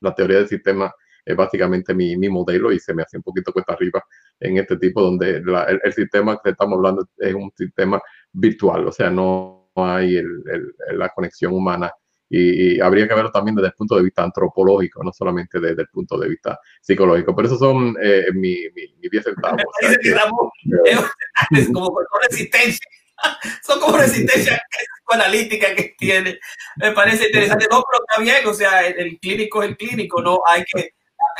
La teoría del sistema es básicamente mi, mi, modelo y se me hace un poquito cuesta arriba en este tipo donde el, sistema que estamos hablando es un sistema virtual, o sea, no hay el, la conexión humana y, habría que verlo también desde el punto de vista antropológico, no solamente desde el punto de vista psicológico. Pero eso son eh, mi, mi, mi 10 centavos. es como resistencia. Son como resistencia analítica que tiene. Me parece interesante. No, pero está bien, o sea, el, el clínico es el clínico, no hay que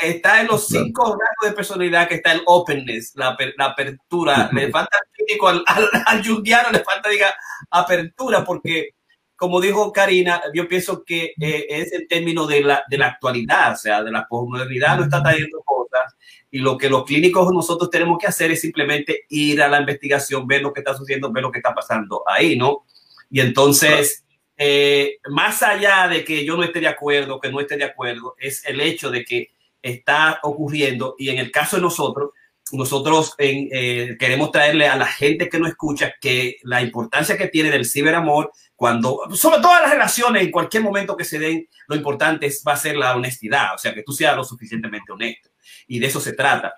está en los cinco rasgos de personalidad que está el openness, la, la apertura. Le falta al, al, al, jungiano, le falta, diga, apertura, porque, como dijo Karina, yo pienso que eh, es el término de la, de la actualidad, o sea, de la posmodernidad, no está trayendo cosas Y lo que los clínicos nosotros tenemos que hacer es simplemente ir a la investigación, ver lo que está sucediendo, ver lo que está pasando ahí, ¿no? Y entonces, eh, más allá de que yo no esté de acuerdo, que no esté de acuerdo, es el hecho de que está ocurriendo y en el caso de nosotros, nosotros eh, queremos traerle a la gente que nos escucha que la importancia que tiene del ciberamor, cuando, sobre todas las relaciones, en cualquier momento que se den, lo importante es, va a ser la honestidad, o sea, que tú seas lo suficientemente honesto. Y de eso se trata.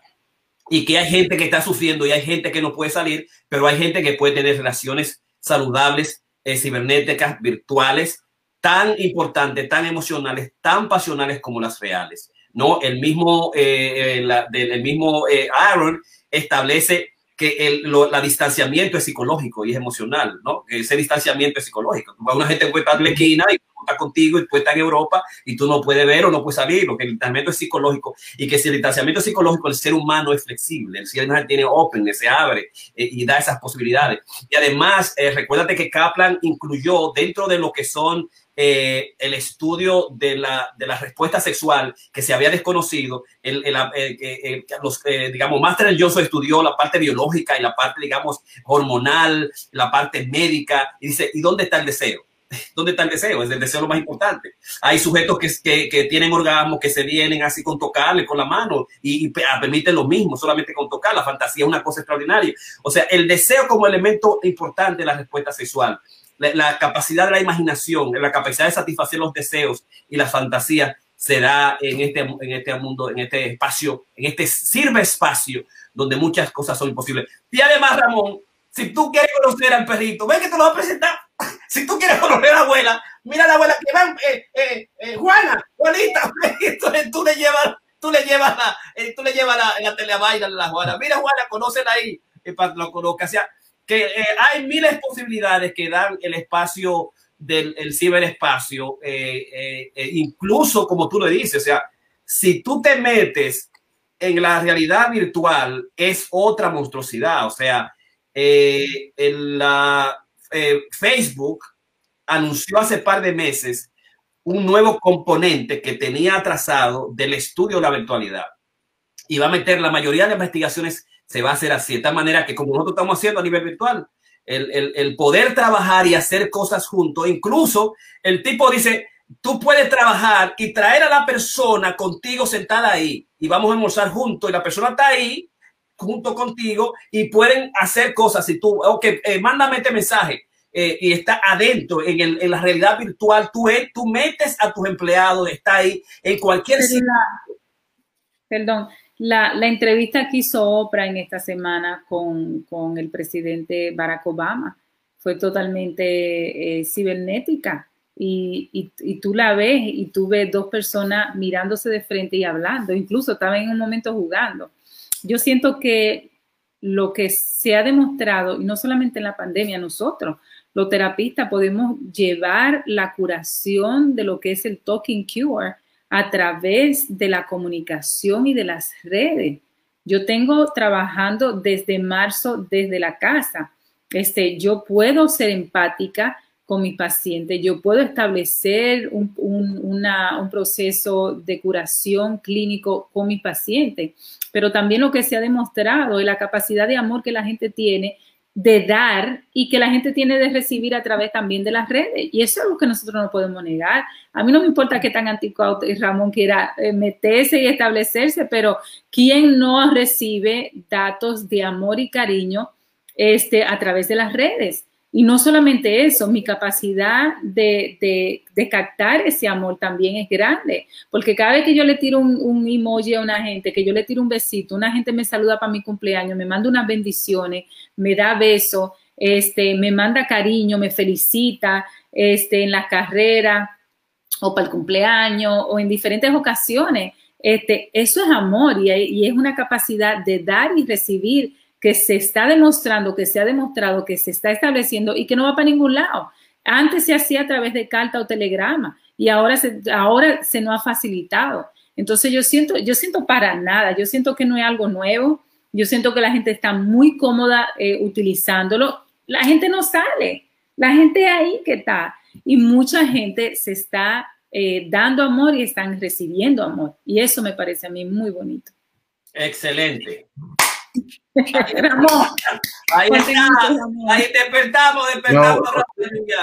Y que hay gente que está sufriendo y hay gente que no puede salir, pero hay gente que puede tener relaciones saludables, eh, cibernéticas, virtuales, tan importantes, tan emocionales, tan pasionales como las reales. ¿No? El mismo, eh, eh mismo eh, Aaron establece que el la distanciamiento es psicológico y es emocional, ¿no? Ese distanciamiento es psicológico. Una gente puede estar en esquina y está contigo y puede estar en Europa y tú no puedes ver o no puedes salir, porque el distanciamiento es psicológico y que si el distanciamiento psicológico, el ser humano es flexible, el ser humano tiene open, se abre eh, y da esas posibilidades. Y además, recuérdate que Kaplan incluyó dentro de lo que son eh, el estudio de la, de la, respuesta sexual que se había desconocido, el, el, eh, los, eh, digamos, Master Johnson estudió la parte biológica y la parte, digamos, hormonal, la parte médica, y dice, ¿y dónde está el deseo? ¿Dónde está el deseo? Es el deseo lo más importante. Hay sujetos que, que, que tienen orgasmos que se vienen así con tocarle con la mano y, y, permiten lo mismo solamente con tocar. La fantasía es una cosa extraordinaria. O sea, el deseo como elemento importante de la respuesta sexual la, capacidad de la imaginación, la capacidad de satisfacer los deseos y la fantasía será en este, en este mundo, en este espacio, en este sirve espacio donde muchas cosas son imposibles. Y además, Ramón, si tú quieres conocer al perrito, ven que te lo voy a presentar. Si tú quieres conocer a la abuela, mira a la abuela que van, eh, eh, eh, Juana, Juanita, entonces tú le llevas, tú le llevas la, tú le llevas la, la a la Juana. Mira, Juana, conócela ahí, para que lo conozca. O sea, que eh, hay miles de posibilidades que dan el espacio del el ciberespacio, eh, eh, incluso como tú lo dices, o sea, si tú te metes en la realidad virtual, es otra monstruosidad, o sea, en la, Facebook anunció hace par de meses un nuevo componente que tenía atrasado del estudio de la virtualidad. Y va a meter la mayoría de investigaciones se va a hacer así, de tal manera que como nosotros estamos haciendo a nivel virtual, el, el, el poder trabajar y hacer cosas juntos, incluso el tipo dice, tú puedes trabajar y traer a la persona contigo sentada ahí y vamos a almorzar juntos y la persona está ahí junto contigo y pueden hacer cosas. Si tú, ok, eh, mándame este mensaje eh, y está adentro en, el, en, la realidad virtual, tú, tú metes a tus empleados, está ahí en cualquier sitio. Perdón, la, entrevista que hizo Oprah en esta semana con, con el presidente Barack Obama fue totalmente eh, cibernética. Y, y, y, tú la ves y tú ves dos personas mirándose de frente y hablando, incluso estaban en un momento jugando. Yo siento que lo que se ha demostrado, y no solamente en la pandemia, nosotros, los terapistas, podemos llevar la curación de lo que es el talking cure a través de la comunicación y de las redes. Yo tengo trabajando desde marzo desde la casa. Este, yo puedo ser empática con mis pacientes, yo puedo establecer un, un, un proceso de curación clínico con mis pacientes, pero también lo que se ha demostrado es la capacidad de amor que la gente tiene de dar y que la gente tiene de recibir a través también de las redes. Y eso es algo que nosotros no podemos negar. A mí no me importa qué tan antiguo Ramón quiera eh, meterse y establecerse, pero ¿quién no recibe datos de amor y cariño este, a través de las redes? Y no solamente eso, mi capacidad de, captar ese amor también es grande, porque cada vez que yo le tiro un, emoji a una gente, que yo le tiro un besito, una gente me saluda para mi cumpleaños, me manda unas bendiciones, me da beso, este, me manda cariño, me felicita este, en la carrera o para el cumpleaños o en diferentes ocasiones. Este, eso es amor y es una capacidad de dar y recibir que se está demostrando, que se ha demostrado, que se está estableciendo y que no va para ningún lado. Antes se hacía a través de carta o telegrama y ahora se, ahora se nos ha facilitado. Entonces yo siento, yo siento para nada, yo siento que no es algo nuevo, yo siento que la gente está muy cómoda eh, utilizándolo. La gente no sale, la gente ahí que está y mucha gente se está eh, dando amor y están recibiendo amor y eso me parece a mí muy bonito. Excelente. Ahí está. Ahí despertamos, despertamos.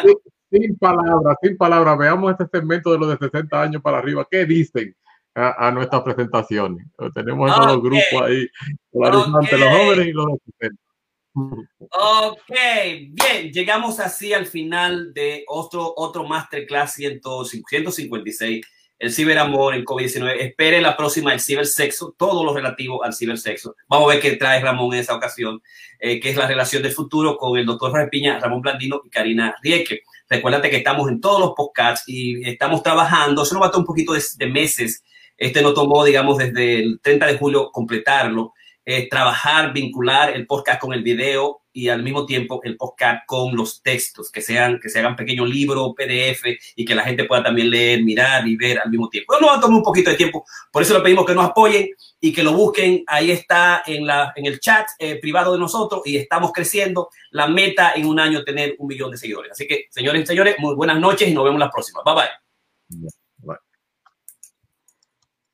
No, sin palabras, sin palabras. Veamos este segmento de los de 60 años para arriba. ¿Qué dicen a, a nuestras presentaciones? Tenemos esos Okay. dos grupos ahí, polarizantes, los jóvenes y los de 60. Ok, bien, llegamos así al final de otro, otro Masterclass 100 156, el ciberamor en COVID-19. Espere la próxima, el cibersexo, todo lo relativo al cibersexo. Vamos a ver qué trae Ramón en esa ocasión, eh, que es la relación del futuro con el doctor Jorge Piña, Ramón Blandino y Karina Rieke. Recuérdate que estamos en todos los podcasts y estamos trabajando, eso nos va a tomar un poquito de, de meses. Este nos tomó, digamos, desde el 30 de julio completarlo eh, trabajar, vincular el podcast con el video y al mismo tiempo el podcast con los textos, que sean, que se hagan pequeños libros, PDF y que la gente pueda también leer, mirar y ver al mismo tiempo. Nos va a tomar un poquito de tiempo, por eso le pedimos que nos apoyen y que lo busquen. Ahí está en, la, en el chat eh, privado de nosotros y estamos creciendo. La meta en un año tener un millón de seguidores. Así que, señores y señores, muy buenas noches y nos vemos la próxima. Bye bye.